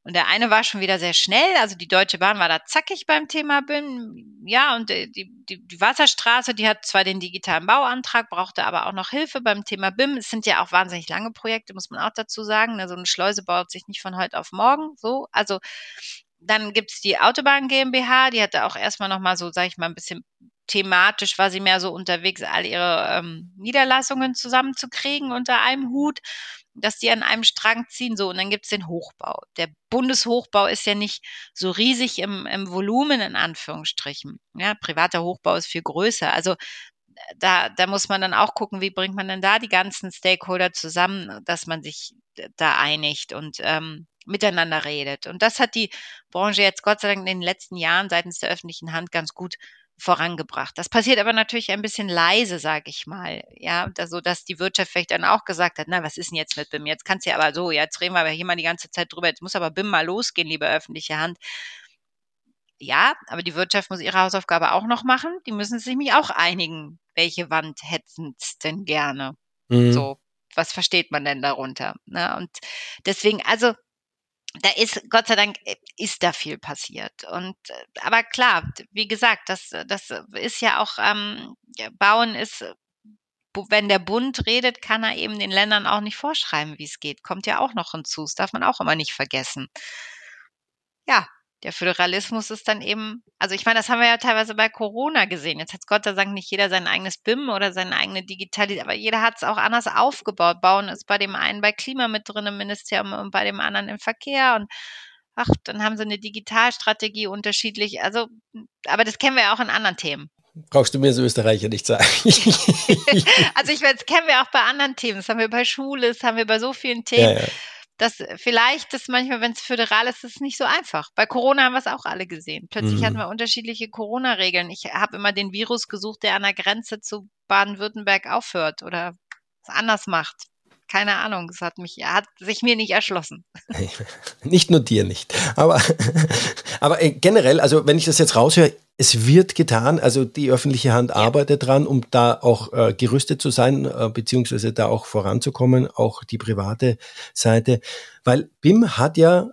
Und der eine war schon wieder sehr schnell, also die Deutsche Bahn war da zackig beim Thema BIM. Ja, und die, die, die Wasserstraße, die hat zwar den digitalen Bauantrag, brauchte aber auch noch Hilfe beim Thema BIM. Es sind ja auch wahnsinnig lange Projekte, muss man auch dazu sagen. Also eine Schleuse baut sich nicht von heute auf morgen so. Also dann gibt's die Autobahn GmbH, die hatte auch erstmal nochmal so, sag ich mal, ein bisschen thematisch war sie mehr so unterwegs, all ihre ähm, Niederlassungen zusammenzukriegen unter einem Hut dass die an einem Strang ziehen. So, und dann gibt's den Hochbau. Der Bundeshochbau ist ja nicht so riesig im, im Volumen, in Anführungsstrichen. Ja, privater Hochbau ist viel größer. Also da, da muss man dann auch gucken, wie bringt man denn da die ganzen Stakeholder zusammen, dass man sich da einigt und ähm, miteinander redet. Und das hat die Branche jetzt Gott sei Dank in den letzten Jahren seitens der öffentlichen Hand ganz gut vorangebracht. Das passiert aber natürlich ein bisschen leise, sage ich mal. Ja, so dass die Wirtschaft vielleicht dann auch gesagt hat, na, was ist denn jetzt mit BIM? Jetzt kannst du ja aber so, jetzt reden wir aber hier mal die ganze Zeit drüber, jetzt muss aber BIM mal losgehen, liebe öffentliche Hand. Ja, aber die Wirtschaft muss ihre Hausaufgabe auch noch machen. Die müssen sich mich auch einigen, welche Wand hätten es denn gerne. Mhm. So, was versteht man denn darunter? Ne? Und deswegen, also da ist, Gott sei Dank, äh, ist da viel passiert. Und, äh, aber klar, wie gesagt, das, das ist ja auch, ähm, Bauen ist, wenn der Bund redet, kann er eben den Ländern auch nicht vorschreiben, wie es geht. Kommt ja auch noch hinzu. Das darf man auch immer nicht vergessen. Ja, der Föderalismus ist dann eben, also ich meine, das haben wir ja teilweise bei Corona gesehen. Jetzt hat Gott sei Dank nicht jeder sein eigenes BIM oder seine eigene Digitalität, aber jeder hat es auch anders aufgebaut. Bauen ist bei dem einen bei Klima mit drin im Ministerium und bei dem anderen im Verkehr und ach, dann haben sie eine Digitalstrategie unterschiedlich. Also, aber das kennen wir ja auch in anderen Themen. Brauchst du mir als Österreicher nicht sagen. [laughs] also ich meine, das kennen wir auch bei anderen Themen. Das haben wir bei Schule, das haben wir bei so vielen Themen. Ja, ja dass vielleicht das manchmal, wenn es föderal ist, ist es nicht so einfach. Bei Corona haben wir es auch alle gesehen. Plötzlich mhm. hatten wir unterschiedliche Corona-Regeln. Ich habe immer den Virus gesucht, der an der Grenze zu Baden-Württemberg aufhört oder es anders macht keine Ahnung, es hat mich, hat sich mir nicht erschlossen. [laughs] Nicht nur dir nicht. Aber, [laughs] aber äh, generell, also wenn ich das jetzt raushöre, es wird getan, also die öffentliche Hand ja. arbeitet dran, um da auch äh, gerüstet zu sein, äh, beziehungsweise da auch voranzukommen, auch die private Seite. Weil BIM hat ja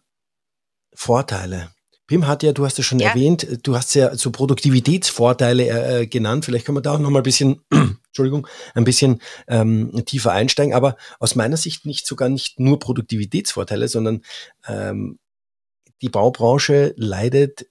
Vorteile. BIM hat ja, du hast es schon ja. erwähnt, du hast ja so Produktivitätsvorteile äh, äh genannt. Vielleicht können wir da auch noch mal ein bisschen [clears throat] Entschuldigung, ein bisschen ähm, tiefer einsteigen, aber aus meiner Sicht nicht sogar nicht nur Produktivitätsvorteile, sondern ähm, die Baubranche leidet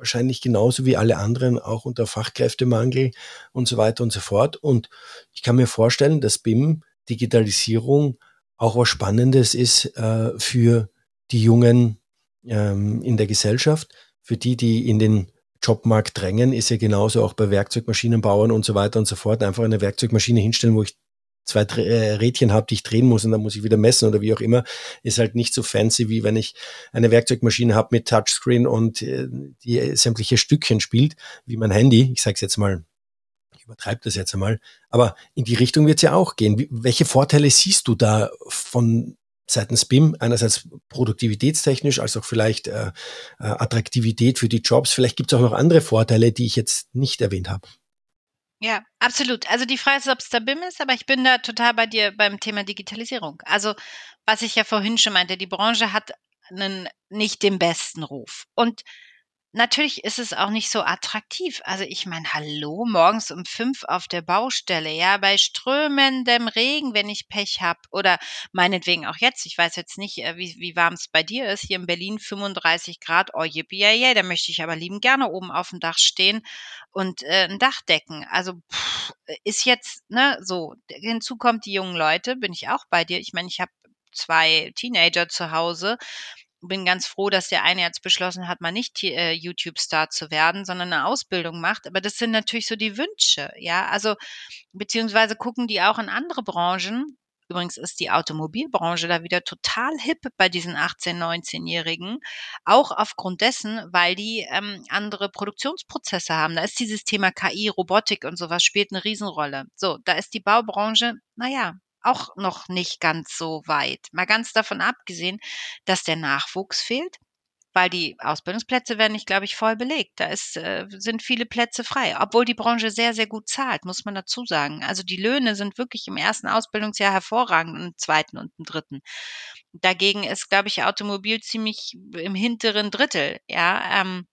wahrscheinlich genauso wie alle anderen auch unter Fachkräftemangel und so weiter und so fort. Und ich kann mir vorstellen, dass BIM Digitalisierung auch was Spannendes ist äh, für die Jungen ähm, in der Gesellschaft, für die, die in den Jobmarkt drängen, ist ja genauso auch bei Werkzeugmaschinenbauern und so weiter und so fort. Einfach eine Werkzeugmaschine hinstellen, wo ich zwei äh, Rädchen habe, die ich drehen muss und dann muss ich wieder messen oder wie auch immer, ist halt nicht so fancy, wie wenn ich eine Werkzeugmaschine habe mit Touchscreen und äh, die sämtliche Stückchen spielt, wie mein Handy. Ich sage es jetzt mal, ich übertreibe das jetzt einmal, aber in die Richtung wird es ja auch gehen. Welche Vorteile siehst du da von seitens BIM, einerseits produktivitätstechnisch, als auch vielleicht äh, äh, Attraktivität für die Jobs. Vielleicht gibt es auch noch andere Vorteile, die ich jetzt nicht erwähnt habe. Ja, absolut. Also die Frage ist, ob es da BIM ist, aber ich bin da total bei dir beim Thema Digitalisierung. Also was ich ja vorhin schon meinte, die Branche hat einen nicht den besten Ruf. Und Natürlich ist es auch nicht so attraktiv. Also ich meine, hallo, morgens um fünf auf der Baustelle, ja, bei strömendem Regen, wenn ich Pech habe. Oder meinetwegen auch jetzt, ich weiß jetzt nicht, äh, wie, wie warm es bei dir ist, hier in Berlin 35 Grad, oh yippie, yeah, yeah, da möchte ich aber lieben gerne oben auf dem Dach stehen und äh, ein Dach decken. Also pff, ist jetzt, ne, so, hinzu kommt die jungen Leute, bin ich auch bei dir. Ich meine, ich habe zwei Teenager zu Hause bin ganz froh, dass der eine jetzt beschlossen hat, mal nicht äh, YouTube-Star zu werden, sondern eine Ausbildung macht. Aber das sind natürlich so die Wünsche, ja. Also, beziehungsweise gucken die auch in andere Branchen. Übrigens ist die Automobilbranche da wieder total hip bei diesen 18-, 19-Jährigen. Auch aufgrund dessen, weil die ähm, andere Produktionsprozesse haben. Da ist dieses Thema KI, Robotik und sowas spielt eine Riesenrolle. So, da ist die Baubranche, naja, auch noch nicht ganz so weit. Mal ganz davon abgesehen, dass der Nachwuchs fehlt, weil die Ausbildungsplätze werden nicht, glaube ich, voll belegt. Da ist, äh, sind viele Plätze frei, obwohl die Branche sehr, sehr gut zahlt, muss man dazu sagen. Also die Löhne sind wirklich im ersten Ausbildungsjahr hervorragend im zweiten und im dritten. Dagegen ist, glaube ich, Automobil ziemlich im hinteren Drittel. Ja, ähm,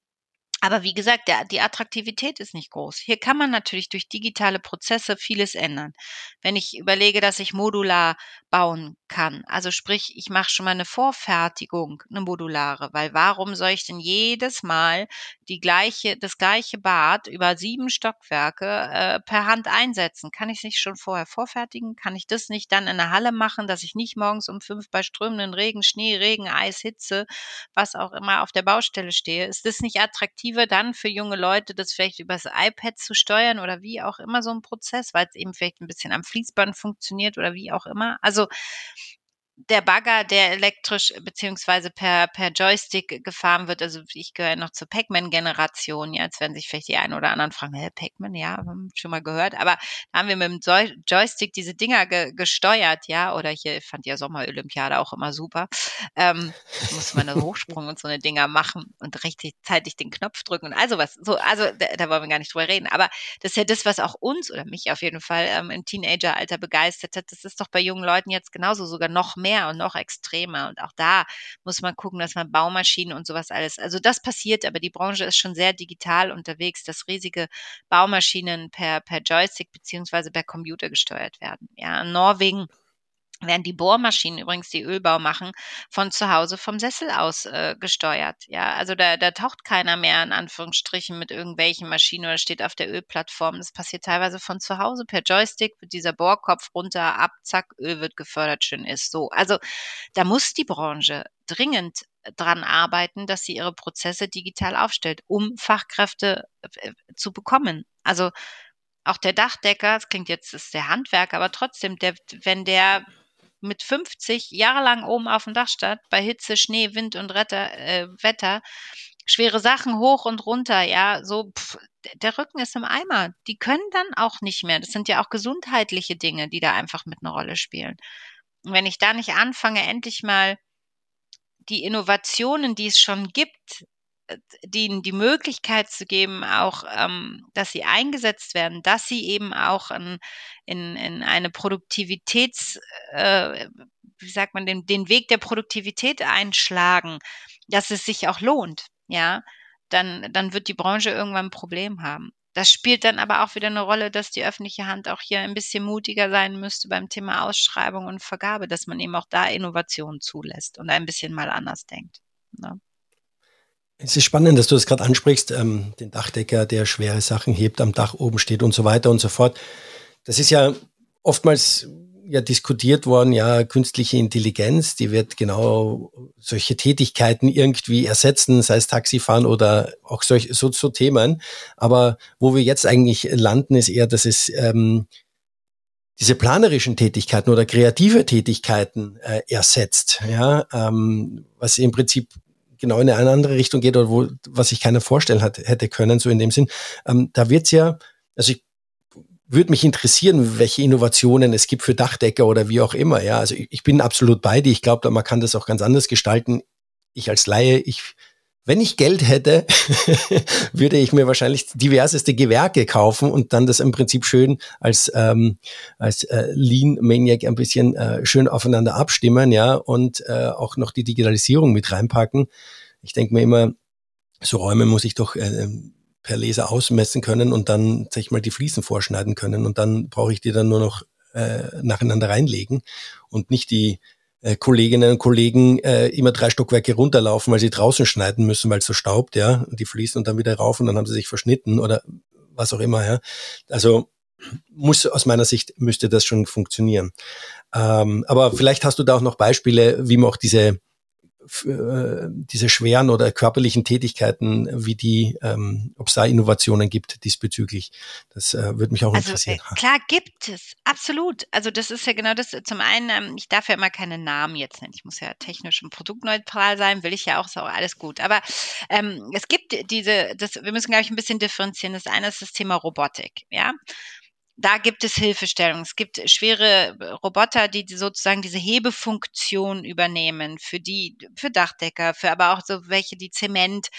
aber wie gesagt, der, die Attraktivität ist nicht groß. Hier kann man natürlich durch digitale Prozesse vieles ändern. Wenn ich überlege, dass ich modular bauen kann, also sprich, ich mache schon mal eine Vorfertigung, eine modulare, weil warum soll ich denn jedes Mal die gleiche, das gleiche Bad über sieben Stockwerke äh, per Hand einsetzen? Kann ich es nicht schon vorher vorfertigen? Kann ich das nicht dann in der Halle machen, dass ich nicht morgens um fünf bei strömenden Regen, Schnee, Regen, Eis, Hitze, was auch immer auf der Baustelle stehe? Ist das nicht attraktiv? Attraktiver dann für junge Leute, das vielleicht übers iPad zu steuern oder wie auch immer so ein Prozess, weil es eben vielleicht ein bisschen am Fließband funktioniert oder wie auch immer. Also der Bagger, der elektrisch beziehungsweise per, per Joystick gefahren wird, also ich gehöre noch zur Pac-Man-Generation, ja, jetzt werden sich vielleicht die einen oder anderen fragen, hä, Pac-Man, ja, schon mal gehört, aber da haben wir mit dem Joystick diese Dinger ge gesteuert, ja, oder hier fand ja Sommerolympiade auch immer super, ähm, muss man einen Hochsprung und so eine Dinger machen und rechtzeitig den Knopf drücken und also was, so, also da, da wollen wir gar nicht drüber reden, aber das ist ja das, was auch uns oder mich auf jeden Fall ähm, im Teenageralter begeistert hat, das ist doch bei jungen Leuten jetzt genauso sogar noch mehr mehr und noch extremer. Und auch da muss man gucken, dass man Baumaschinen und sowas alles, also das passiert, aber die Branche ist schon sehr digital unterwegs, dass riesige Baumaschinen per, per Joystick beziehungsweise per Computer gesteuert werden. Ja, in Norwegen werden die Bohrmaschinen übrigens, die Ölbau machen, von zu Hause vom Sessel aus äh, gesteuert. Ja, also da, da taucht keiner mehr in Anführungsstrichen mit irgendwelchen Maschinen oder steht auf der Ölplattform. Das passiert teilweise von zu Hause per Joystick, wird dieser Bohrkopf runter, ab, zack, Öl wird gefördert, schön ist so. Also da muss die Branche dringend dran arbeiten, dass sie ihre Prozesse digital aufstellt, um Fachkräfte äh, zu bekommen. Also auch der Dachdecker, das klingt jetzt, ist der Handwerker, aber trotzdem, der, wenn der mit 50 jahrelang oben auf dem Dach stand, bei Hitze, Schnee, Wind und Retter, äh, Wetter, schwere Sachen hoch und runter, ja, so, pff, der Rücken ist im Eimer. Die können dann auch nicht mehr. Das sind ja auch gesundheitliche Dinge, die da einfach mit einer Rolle spielen. Und wenn ich da nicht anfange, endlich mal die Innovationen, die es schon gibt, denen die Möglichkeit zu geben, auch, ähm, dass sie eingesetzt werden, dass sie eben auch in, in, in eine Produktivitäts, äh, wie sagt man, den, den Weg der Produktivität einschlagen, dass es sich auch lohnt, ja, dann, dann wird die Branche irgendwann ein Problem haben. Das spielt dann aber auch wieder eine Rolle, dass die öffentliche Hand auch hier ein bisschen mutiger sein müsste beim Thema Ausschreibung und Vergabe, dass man eben auch da Innovationen zulässt und ein bisschen mal anders denkt. Ne? Es ist spannend, dass du das gerade ansprichst, ähm, den Dachdecker, der schwere Sachen hebt, am Dach oben steht und so weiter und so fort. Das ist ja oftmals ja diskutiert worden, ja, künstliche Intelligenz, die wird genau solche Tätigkeiten irgendwie ersetzen, sei es Taxifahren oder auch solch, so, so Themen. Aber wo wir jetzt eigentlich landen, ist eher, dass es ähm, diese planerischen Tätigkeiten oder kreative Tätigkeiten äh, ersetzt, ja, ähm, was im Prinzip genau in eine andere Richtung geht oder wo, was sich keiner vorstellen hat, hätte können, so in dem Sinn. Ähm, da wird's ja, also ich würde mich interessieren, welche Innovationen es gibt für Dachdecker oder wie auch immer. Ja, also ich, ich bin absolut bei dir. Ich glaube, man kann das auch ganz anders gestalten. Ich als Laie, ich, wenn ich Geld hätte, [laughs] würde ich mir wahrscheinlich diverseste Gewerke kaufen und dann das im Prinzip schön als ähm, als äh, Lean Maniac ein bisschen äh, schön aufeinander abstimmen, ja, und äh, auch noch die Digitalisierung mit reinpacken. Ich denke mir immer, so Räume muss ich doch äh, per Laser ausmessen können und dann, sag ich mal, die Fliesen vorschneiden können und dann brauche ich die dann nur noch äh, nacheinander reinlegen und nicht die äh, Kolleginnen und Kollegen äh, immer drei Stockwerke runterlaufen, weil sie draußen schneiden müssen, weil es so staubt, ja, und die fließen und dann wieder rauf und dann haben sie sich verschnitten oder was auch immer, ja. Also muss aus meiner Sicht müsste das schon funktionieren. Ähm, aber vielleicht hast du da auch noch Beispiele, wie man auch diese äh, diese schweren oder körperlichen Tätigkeiten, wie die, ähm, ob es da Innovationen gibt diesbezüglich. Das äh, würde mich auch also, interessieren. Äh, klar gibt es, absolut. Also das ist ja genau das. Zum einen, ähm, ich darf ja immer keine Namen jetzt nennen. Ich muss ja technisch und produktneutral sein, will ich ja auch, ist auch alles gut. Aber ähm, es gibt diese, das, wir müssen, glaube ich, ein bisschen differenzieren. Das eine ist das Thema Robotik, ja da gibt es Hilfestellung. Es gibt schwere Roboter, die sozusagen diese Hebefunktion übernehmen für die, für Dachdecker, für aber auch so welche, die Zement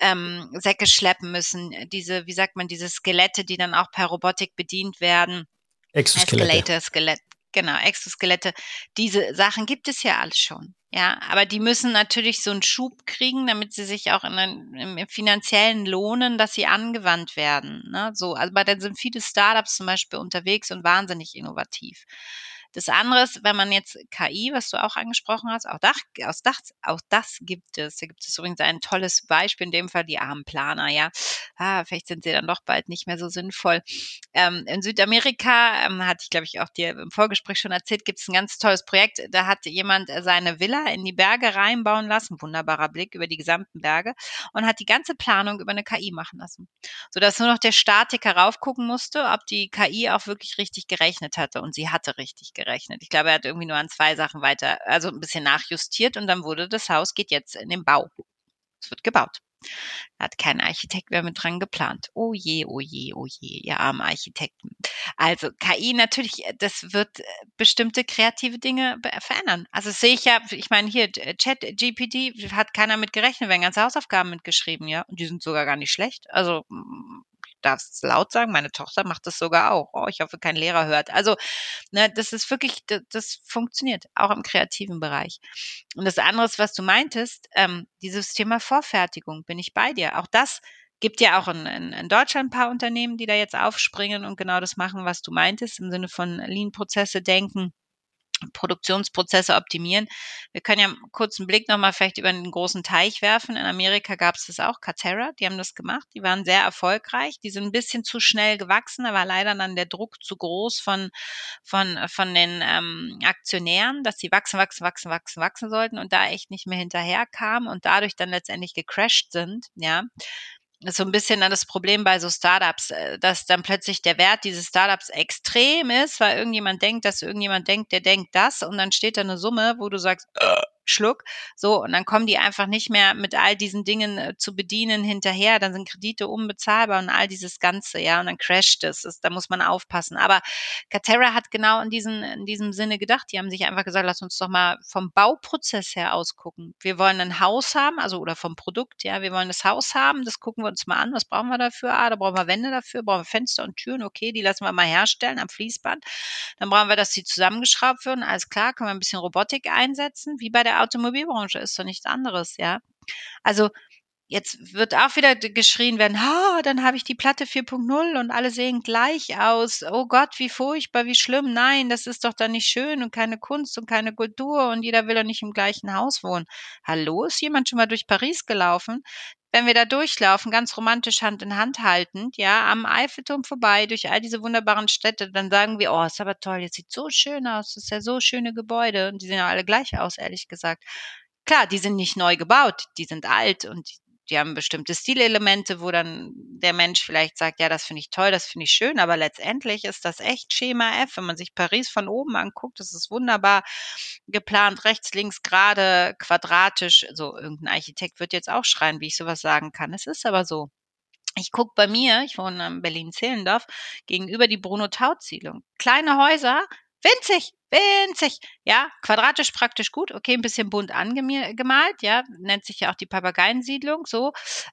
ähm, Säcke schleppen müssen. Diese, wie sagt man, diese Skelette, die dann auch per Robotik bedient werden. Exoskelette. Skelett, genau, Exoskelette. Diese Sachen gibt es ja alles schon. Ja, aber die müssen natürlich so einen Schub kriegen, damit sie sich auch in den, im, finanziellen lohnen, dass sie angewandt werden. Ne? So, also bei den sind viele Startups zum Beispiel unterwegs und wahnsinnig innovativ. Das andere ist, wenn man jetzt KI, was du auch angesprochen hast, auch, Dach, aus Dach, auch das gibt es. Da gibt es übrigens ein tolles Beispiel, in dem Fall die Armplaner, ja. Ah, vielleicht sind sie dann doch bald nicht mehr so sinnvoll. Ähm, in Südamerika, ähm, hatte ich, glaube ich, auch dir im Vorgespräch schon erzählt, gibt es ein ganz tolles Projekt. Da hat jemand seine Villa in die Berge reinbauen lassen, wunderbarer Blick über die gesamten Berge und hat die ganze Planung über eine KI machen lassen. Sodass nur noch der Statiker raufgucken musste, ob die KI auch wirklich richtig gerechnet hatte. Und sie hatte richtig gerechnet gerechnet. Ich glaube, er hat irgendwie nur an zwei Sachen weiter, also ein bisschen nachjustiert und dann wurde das Haus geht jetzt in den Bau. Es wird gebaut. Hat kein Architekt mehr mit dran geplant. Oh je, oh je, oh je, ihr armen Architekten. Also KI natürlich, das wird äh, bestimmte kreative Dinge verändern. Also sehe ich ja, ich meine hier, Chat GPT hat keiner mit gerechnet, werden ganze Hausaufgaben mitgeschrieben, ja. Und die sind sogar gar nicht schlecht. Also darf es laut sagen, meine Tochter macht das sogar auch. Oh, ich hoffe, kein Lehrer hört. Also, ne, das ist wirklich, das, das funktioniert, auch im kreativen Bereich. Und das andere was du meintest, ähm, dieses Thema Vorfertigung, bin ich bei dir. Auch das gibt ja auch in, in, in Deutschland ein paar Unternehmen, die da jetzt aufspringen und genau das machen, was du meintest, im Sinne von Lean-Prozesse denken Produktionsprozesse optimieren. Wir können ja einen Blick nochmal vielleicht über einen großen Teich werfen. In Amerika gab es das auch, Catera, die haben das gemacht. Die waren sehr erfolgreich. Die sind ein bisschen zu schnell gewachsen. Da war leider dann der Druck zu groß von, von, von den ähm, Aktionären, dass sie wachsen, wachsen, wachsen, wachsen, wachsen sollten und da echt nicht mehr hinterher kamen und dadurch dann letztendlich gecrashed sind. Ja, so ein bisschen dann das Problem bei so Startups, äh, dass dann plötzlich der Wert dieses Startups extrem ist, weil irgendjemand denkt, dass irgendjemand denkt, der denkt das und dann steht da eine Summe, wo du sagst, äh, Schluck. So, und dann kommen die einfach nicht mehr mit all diesen Dingen äh, zu bedienen hinterher. Dann sind Kredite unbezahlbar und all dieses Ganze, ja, und dann crasht es. Das, da muss man aufpassen. Aber Katerra hat genau in, diesen, in diesem Sinne gedacht. Die haben sich einfach gesagt, lass uns doch mal vom Bauprozess her ausgucken. Wir wollen ein Haus haben, also oder vom Produkt, ja, wir wollen das Haus haben, das gucken wir uns mal an. Was brauchen wir dafür? Ah, da brauchen wir Wände dafür, brauchen wir Fenster und Türen, okay, die lassen wir mal herstellen am Fließband. Dann brauchen wir, dass die zusammengeschraubt werden. Alles klar, können wir ein bisschen Robotik einsetzen, wie bei der Automobilbranche ist doch nichts anderes, ja. Also jetzt wird auch wieder geschrien werden, ha, dann habe ich die Platte 4.0 und alle sehen gleich aus. Oh Gott, wie furchtbar, wie schlimm. Nein, das ist doch dann nicht schön und keine Kunst und keine Kultur und jeder will doch nicht im gleichen Haus wohnen. Hallo, ist jemand schon mal durch Paris gelaufen? Wenn wir da durchlaufen, ganz romantisch Hand in Hand haltend, ja, am Eiffelturm vorbei, durch all diese wunderbaren Städte, dann sagen wir, oh, ist aber toll, jetzt sieht so schön aus, das ist ja so schöne Gebäude und die sehen ja alle gleich aus, ehrlich gesagt. Klar, die sind nicht neu gebaut, die sind alt und die haben bestimmte Stilelemente, wo dann der Mensch vielleicht sagt, ja, das finde ich toll, das finde ich schön, aber letztendlich ist das echt Schema F. Wenn man sich Paris von oben anguckt, das ist wunderbar geplant, rechts, links, gerade, quadratisch. So, irgendein Architekt wird jetzt auch schreien, wie ich sowas sagen kann. Es ist aber so. Ich gucke bei mir, ich wohne in Berlin-Zehlendorf, gegenüber die Bruno-Taut-Siedlung. Kleine Häuser, winzig, winzig, ja, quadratisch praktisch gut, okay, ein bisschen bunt angemalt, ja, nennt sich ja auch die Papageiensiedlung, so.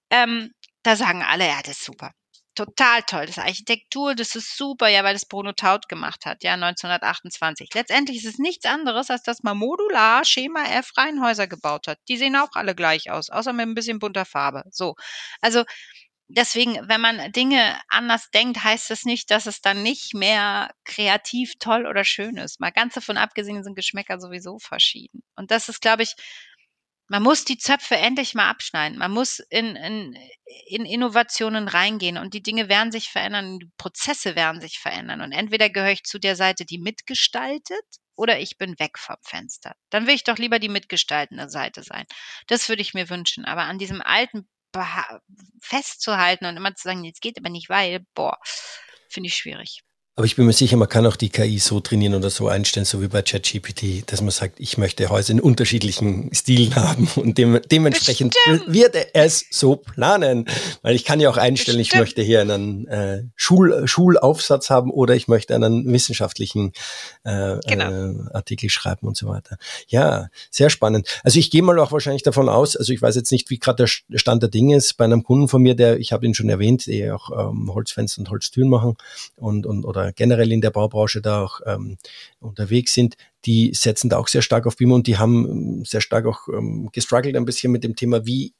Ähm, da sagen alle, ja, das ist super. Total toll. Das Architektur, das ist super, ja, weil das Bruno Taut gemacht hat, ja, 1928. Letztendlich ist es nichts anderes, als dass man modular Schema F Reihenhäuser gebaut hat. Die sehen auch alle gleich aus, außer mit ein bisschen bunter Farbe. So. Also, deswegen, wenn man Dinge anders denkt, heißt das nicht, dass es dann nicht mehr kreativ, toll oder schön ist. Mal ganz davon abgesehen sind Geschmäcker sowieso verschieden. Und das ist, glaube ich, man muss die Zöpfe endlich mal abschneiden. Man muss in, in, in Innovationen reingehen und die Dinge werden sich verändern, die Prozesse werden sich verändern. Und entweder gehöre ich zu der Seite, die mitgestaltet, oder ich bin weg vom Fenster. Dann will ich doch lieber die mitgestaltende Seite sein. Das würde ich mir wünschen. Aber an diesem alten festzuhalten und immer zu sagen, jetzt geht aber nicht, weil, boah, finde ich schwierig. Aber ich bin mir sicher, man kann auch die KI so trainieren oder so einstellen, so wie bei ChatGPT, dass man sagt, ich möchte Häuser in unterschiedlichen Stilen haben und dem, dementsprechend Bestimmt. wird er es so planen. Weil ich kann ja auch einstellen, Bestimmt. ich möchte hier einen äh, Schul, Schulaufsatz haben oder ich möchte einen wissenschaftlichen äh, genau. äh, Artikel schreiben und so weiter. Ja, sehr spannend. Also ich gehe mal auch wahrscheinlich davon aus, also ich weiß jetzt nicht, wie gerade der Stand der Dinge ist, bei einem Kunden von mir, der, ich habe ihn schon erwähnt, die auch ähm, Holzfenster und Holztüren machen und, und oder generell in der Baubranche da auch ähm, unterwegs sind, die setzen da auch sehr stark auf BIM und die haben ähm, sehr stark auch ähm, gestruggelt ein bisschen mit dem Thema, wie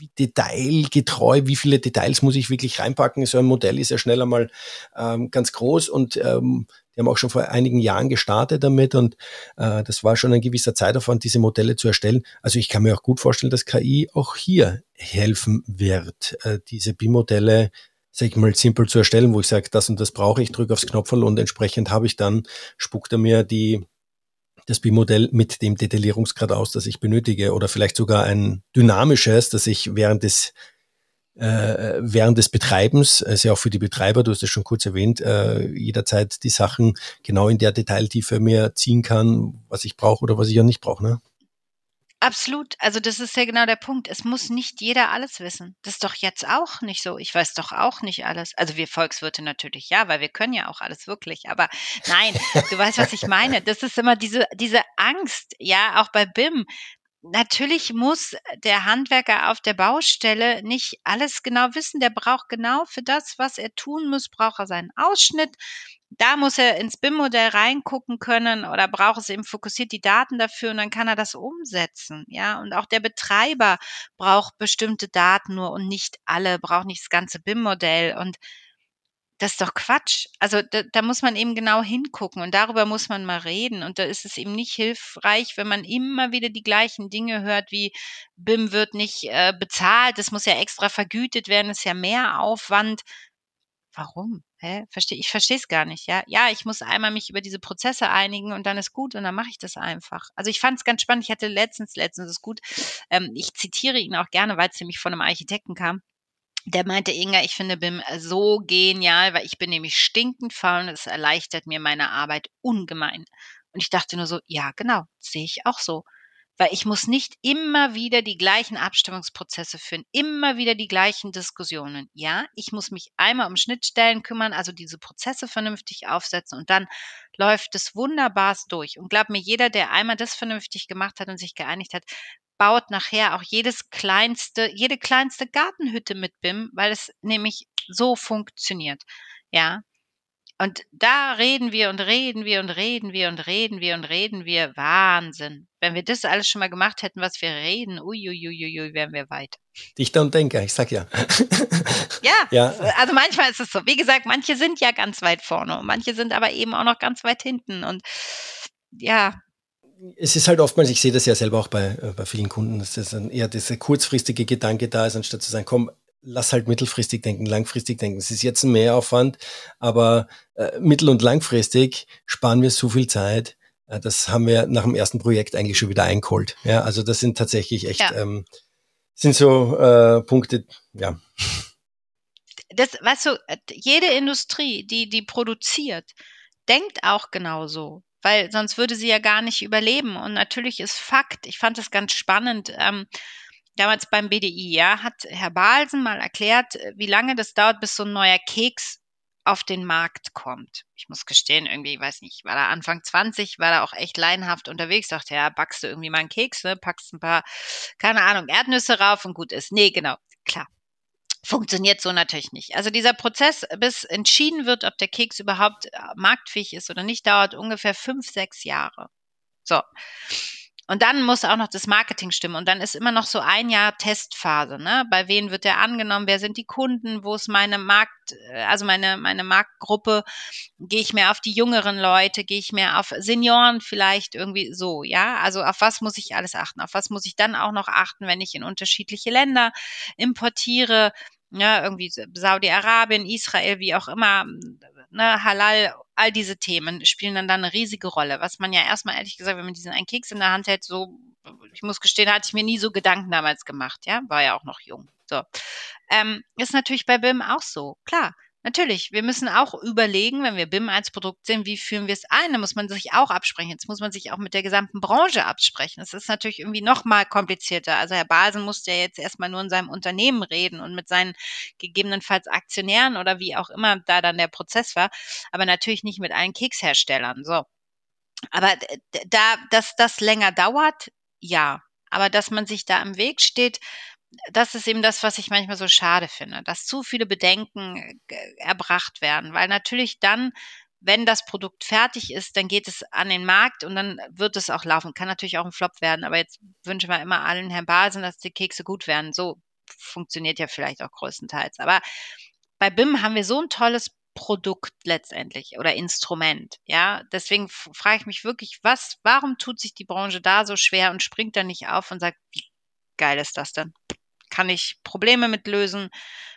wie detailgetreu, wie viele Details muss ich wirklich reinpacken. So ein Modell ist ja schnell einmal ähm, ganz groß und ähm, die haben auch schon vor einigen Jahren gestartet damit und äh, das war schon ein gewisser Zeitaufwand, diese Modelle zu erstellen. Also ich kann mir auch gut vorstellen, dass KI auch hier helfen wird, äh, diese BIM-Modelle sag ich mal, simpel zu erstellen, wo ich sage, das und das brauche ich, drücke aufs Knopfel und entsprechend habe ich dann, spuckt er mir die, das BIM-Modell mit dem Detaillierungsgrad aus, das ich benötige oder vielleicht sogar ein dynamisches, das ich während des äh, während des Betreibens, ja auch für die Betreiber, du hast es schon kurz erwähnt, äh, jederzeit die Sachen genau in der Detailtiefe mir ziehen kann, was ich brauche oder was ich ja nicht brauche. Ne? Absolut. Also das ist ja genau der Punkt. Es muss nicht jeder alles wissen. Das ist doch jetzt auch nicht so. Ich weiß doch auch nicht alles. Also wir Volkswirte natürlich ja, weil wir können ja auch alles wirklich. Aber nein, du weißt, was ich meine. [laughs] Das ist immer diese, diese Angst, ja, auch bei BIM. Natürlich muss der Handwerker auf der Baustelle nicht alles genau wissen. Der braucht genau für das, was er tun muss, braucht er seinen Ausschnitt, da muss er ins BIM-Modell reingucken können oder braucht es eben fokussiert die Daten dafür und dann kann er das umsetzen. Ja, und auch der Betreiber braucht bestimmte Daten nur und nicht alle, braucht nicht das ganze BIM-Modell und das ist doch Quatsch. Also da, da muss man eben genau hingucken und darüber muss man mal reden. Und da ist es eben nicht hilfreich, wenn man immer wieder die gleichen Dinge hört, wie BIM wird nicht äh, bezahlt, das muss ja extra vergütet werden, ist ja mehr Aufwand. Warum? Hä? Versteh, ich verstehe es gar nicht, ja. Ja, ich muss einmal mich über diese Prozesse einigen und dann ist gut und dann mache ich das einfach. Also ich fand es ganz spannend. Ich hatte letztens, letztens ist gut, ähm, ich zitiere ihn auch gerne, weil es nämlich von einem Architekten kam. der meinte, Inga, ich finde BIM so genial, weil ich bin nämlich stinkend faul und es erleichtert mir meine Arbeit ungemein. Und ich dachte nur so, ja, genau, sehe ich auch so weil ich muss nicht immer wieder die gleichen Abstimmungsprozesse führen, immer wieder die gleichen Diskussionen. Ja, ich muss mich einmal um Schnittstellen kümmern, also diese Prozesse vernünftig aufsetzen und dann läuft es wunderbarst durch. Und glaub mir, jeder, der einmal das vernünftig gemacht hat und sich geeinigt hat, baut nachher auch jedes kleinste, jede kleinste Gartenhütte mit BIM, weil es nämlich so funktioniert. Ja, und da reden wir und reden wir und reden wir und reden wir und reden wir. Wahnsinn. Wenn wir das alles schon mal gemacht hätten, was wir reden, uiuiuiui, wären wir weit. Dichter und Denker, ich sag ja. [laughs] ja, ja, also manchmal ist es so. Wie gesagt, manche sind ja ganz weit vorne und manche sind aber eben auch noch ganz weit hinten. Und ja, es ist halt oftmals, ich sehe das ja selber auch bei, äh, bei vielen Kunden, dass das eher dieser kurzfristige Gedanke da ist, anstatt zu sagen, komm, lass halt mittelfristig denken, langfristig denken. Es ist jetzt ein Mehraufwand, aber äh, mittel- und langfristig sparen wir so viel Zeit. Äh, das haben wir nach dem ersten Projekt eigentlich schon wieder eingeholt. Ja, also das sind tatsächlich echt, ja. ähm, sind so äh, Punkte, ja. Das, weißt du, jede Industrie, die, die produziert, denkt auch genauso weil sonst würde sie ja gar nicht überleben. Und natürlich ist Fakt, ich fand es ganz spannend, ähm, damals beim BDI, ja, hat Herr Balsen mal erklärt, äh, wie lange das dauert, bis so ein neuer Keks auf den Markt kommt. Ich muss gestehen, irgendwie, weiß nicht, war da Anfang 20, war da auch echt leinhaft unterwegs, dachte, ja, backst du irgendwie mal einen Keks, ne, packst ein paar, keine Ahnung, Erdnüsse rauf und gut ist. Nee, genau, klar. Funktioniert so natürlich nicht. Also dieser Prozess, bis entschieden wird, ob der Keks überhaupt äh, marktfähig ist oder nicht, dauert ungefähr fünf, sechs Jahre. So. Und dann muss auch noch das Marketing stimmen. Und dann ist immer noch so ein Jahr Testphase. Ne? Bei wem wird der angenommen? Wer sind die Kunden? Wo ist meine Markt, äh, also meine, meine Marktgruppe? Gehe ich mehr auf die jüngeren Leute? Gehe ich mehr auf Senioren vielleicht irgendwie so? Ja, also auf was muss ich alles achten? Auf was muss ich dann auch noch achten, wenn ich in unterschiedliche Länder importiere? Ja, irgendwie Saudi-Arabien, Israel, wie auch immer, ne, Halal, all diese Themen spielen dann, dann eine riesige Rolle. Was man ja erstmal ehrlich gesagt, wenn man diesen einen Keks in der Hand hält, so, ich muss gestehen, hatte ich mir nie so Gedanken damals gemacht, ja, war ja auch noch jung. So. Ähm, ist natürlich bei BIM auch so, klar. Natürlich, wir müssen auch überlegen, wenn wir BIM als Produkt sehen, wie führen wir es ein? Da muss man sich auch absprechen. Jetzt muss man sich auch mit der gesamten Branche absprechen. Das ist natürlich irgendwie noch mal komplizierter. Also Herr Basen musste ja jetzt erstmal nur in seinem Unternehmen reden und mit seinen gegebenenfalls Aktionären oder wie auch immer da dann der Prozess war, aber natürlich nicht mit allen Keksherstellern. So. Aber da, dass das länger dauert, ja. Aber dass man sich da im Weg steht, das ist eben das, was ich manchmal so schade finde, dass zu viele Bedenken äh, erbracht werden, weil natürlich dann, wenn das Produkt fertig ist, dann geht es an den Markt und dann wird es auch laufen. Kann natürlich auch ein Flop werden, aber jetzt wünschen wir immer allen Herrn Basen, dass die Kekse gut werden. So funktioniert ja vielleicht auch größtenteils. Aber bei BIM haben wir so ein tolles Produkt letztendlich oder Instrument. Ja, deswegen frage ich mich wirklich, was, warum tut sich die Branche da so schwer und springt da nicht auf und sagt, wie geil ist das denn? kann ich Probleme mit lösen.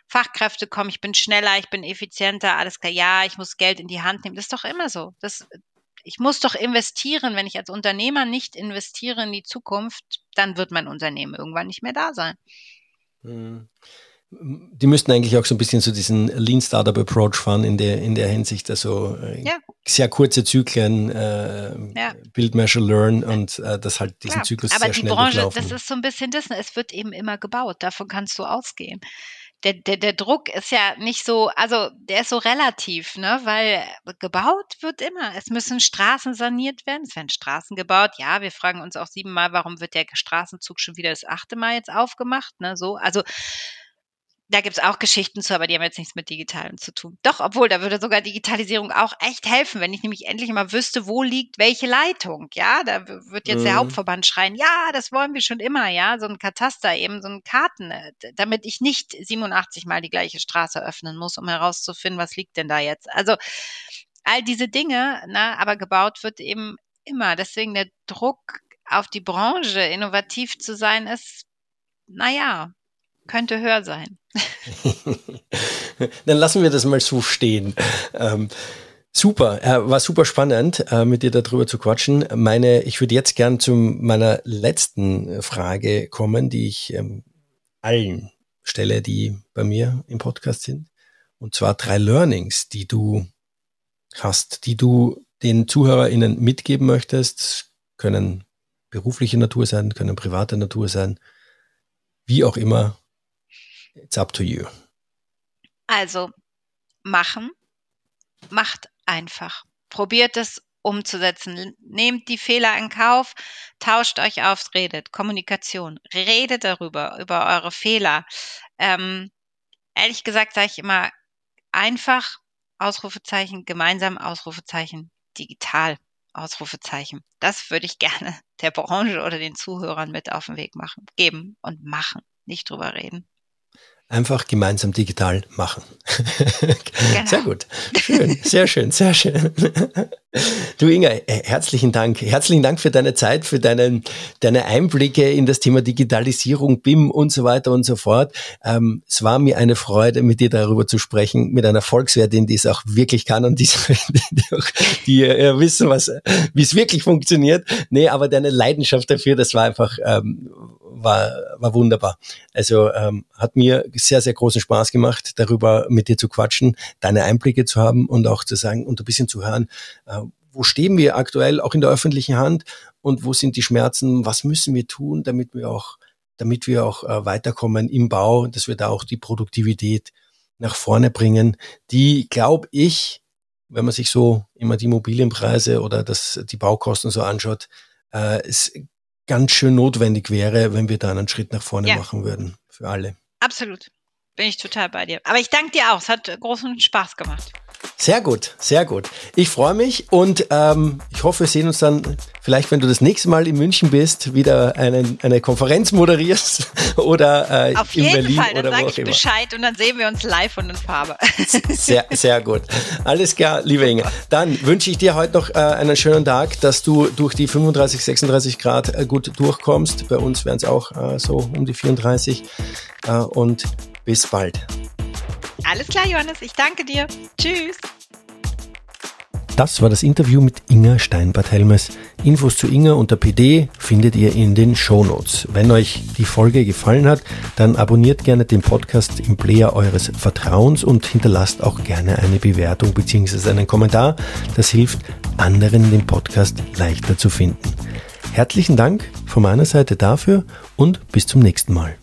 Fachkräfte kommen, ich bin schneller, ich bin effizienter, alles klar, ja, ich muss Geld in die Hand nehmen. Das ist doch immer so. Das, ich muss doch investieren. Wenn ich als Unternehmer nicht investiere in die Zukunft, dann wird mein Unternehmen irgendwann nicht mehr da sein. Hm die müssten eigentlich auch so ein bisschen so diesen Lean Startup Approach fahren in der, in der Hinsicht, also äh, ja. sehr kurze Zyklen, äh, ja. Build, Measure, Learn und äh, das halt diesen Klar. Zyklus Aber sehr die schnell Branche, durchlaufen. das ist so ein bisschen das, ne? es wird eben immer gebaut, davon kannst du ausgehen. Der, der, der Druck ist ja nicht so, also der ist so relativ, ne, weil gebaut wird immer. Es müssen Straßen saniert werden, es werden Straßen gebaut. Ja, wir fragen uns auch siebenmal, warum wird der Straßenzug schon wieder das achte Mal jetzt aufgemacht, ne, so. Also da gibt's auch Geschichten zu, aber die haben jetzt nichts mit Digitalen zu tun. Doch, obwohl, da würde sogar Digitalisierung auch echt helfen, wenn ich nämlich endlich mal wüsste, wo liegt welche Leitung. Ja, da wird jetzt mhm. der Hauptverband schreien, ja, das wollen wir schon immer, ja, so ein Kataster, eben so ein Karten, äh, damit ich nicht 87 mal die gleiche Straße öffnen muss, um herauszufinden, was liegt denn da jetzt. Also all diese Dinge, na, aber gebaut wird eben immer. Deswegen der Druck auf die Branche, innovativ zu sein, ist, naja, könnte höher sein. [laughs] Dann lassen wir das mal so stehen. Ähm, super, äh, war super spannend, äh, mit dir darüber zu quatschen. Meine, ich würde jetzt gern zu meiner letzten Frage kommen, die ich ähm, allen stelle, die bei mir im Podcast sind. Und zwar drei Learnings, die du hast, die du den ZuhörerInnen mitgeben möchtest, können berufliche Natur sein, können private Natur sein, wie auch immer. It's up to you. Also, machen, macht einfach. Probiert es umzusetzen. Nehmt die Fehler in Kauf, tauscht euch auf, redet. Kommunikation. Redet darüber, über eure Fehler. Ähm, ehrlich gesagt sage ich immer einfach, Ausrufezeichen, gemeinsam, Ausrufezeichen, digital, Ausrufezeichen. Das würde ich [laughs] gerne der Branche oder den Zuhörern mit auf den Weg machen, geben und machen, nicht drüber reden einfach gemeinsam digital machen. [laughs] Genau. Sehr gut. Schön, sehr schön, sehr schön. Du Inga, äh, herzlichen Dank. Herzlichen Dank für deine Zeit, für deinen, deine Einblicke in das Thema Digitalisierung, BIM und so weiter und so fort. Ähm, es war mir eine Freude, mit dir darüber zu sprechen, mit einer Volkswertin, die es auch wirklich kann und die, [laughs] die, die äh, wissen, was, wie es wirklich funktioniert. Nee, aber deine Leidenschaft dafür, das war einfach ähm, war, war wunderbar. Also ähm, hat mir sehr, sehr großen Spaß gemacht, darüber mit dir zu quatschen, deine Einblicke zu haben und auch zu sagen und ein bisschen zu hören, äh, wo stehen wir aktuell auch in der öffentlichen Hand und wo sind die Schmerzen, was müssen wir tun, damit wir auch, damit wir auch äh, weiterkommen im Bau, dass wir da auch die Produktivität nach vorne bringen, die, glaube ich, wenn man sich so immer die Immobilienpreise oder das, die Baukosten so anschaut, äh, es ganz schön notwendig wäre, wenn wir da einen Schritt nach vorne ja. machen würden. Für alle. Absolut. Bin ich total bei dir. Aber ich danke dir auch. Es hat großen Spaß gemacht. Sehr gut, sehr gut. Ich freue mich und ähm, ich hoffe, wir sehen uns dann vielleicht, wenn du das nächste Mal in München bist, wieder eine, eine Konferenz moderierst [laughs] oder äh, Auf in jeden Berlin Fall, dann sage ich immer. Bescheid und dann sehen wir uns live und in Farbe. [laughs] Sehr, sehr gut. Alles klar, liebe Inge. Dann wünsche ich dir heute noch äh, einen schönen Tag, dass du durch die 35, 36 Grad äh, gut durchkommst. Bei uns wären es auch äh, so um die 34 äh, und bis bald. Alles klar, Johannes. Ich danke dir. Tschüss. Das war das Interview mit Inga Steinbart-Helmes. Infos zu Inga und der PD findet ihr in den Show Notes. Wenn euch die Folge gefallen hat, dann abonniert gerne den Podcast im Player eures Vertrauens und hinterlasst auch gerne eine Bewertung bzw. einen Kommentar. Das hilft anderen, den Podcast leichter zu finden. Herzlichen Dank von meiner Seite dafür und bis zum nächsten Mal.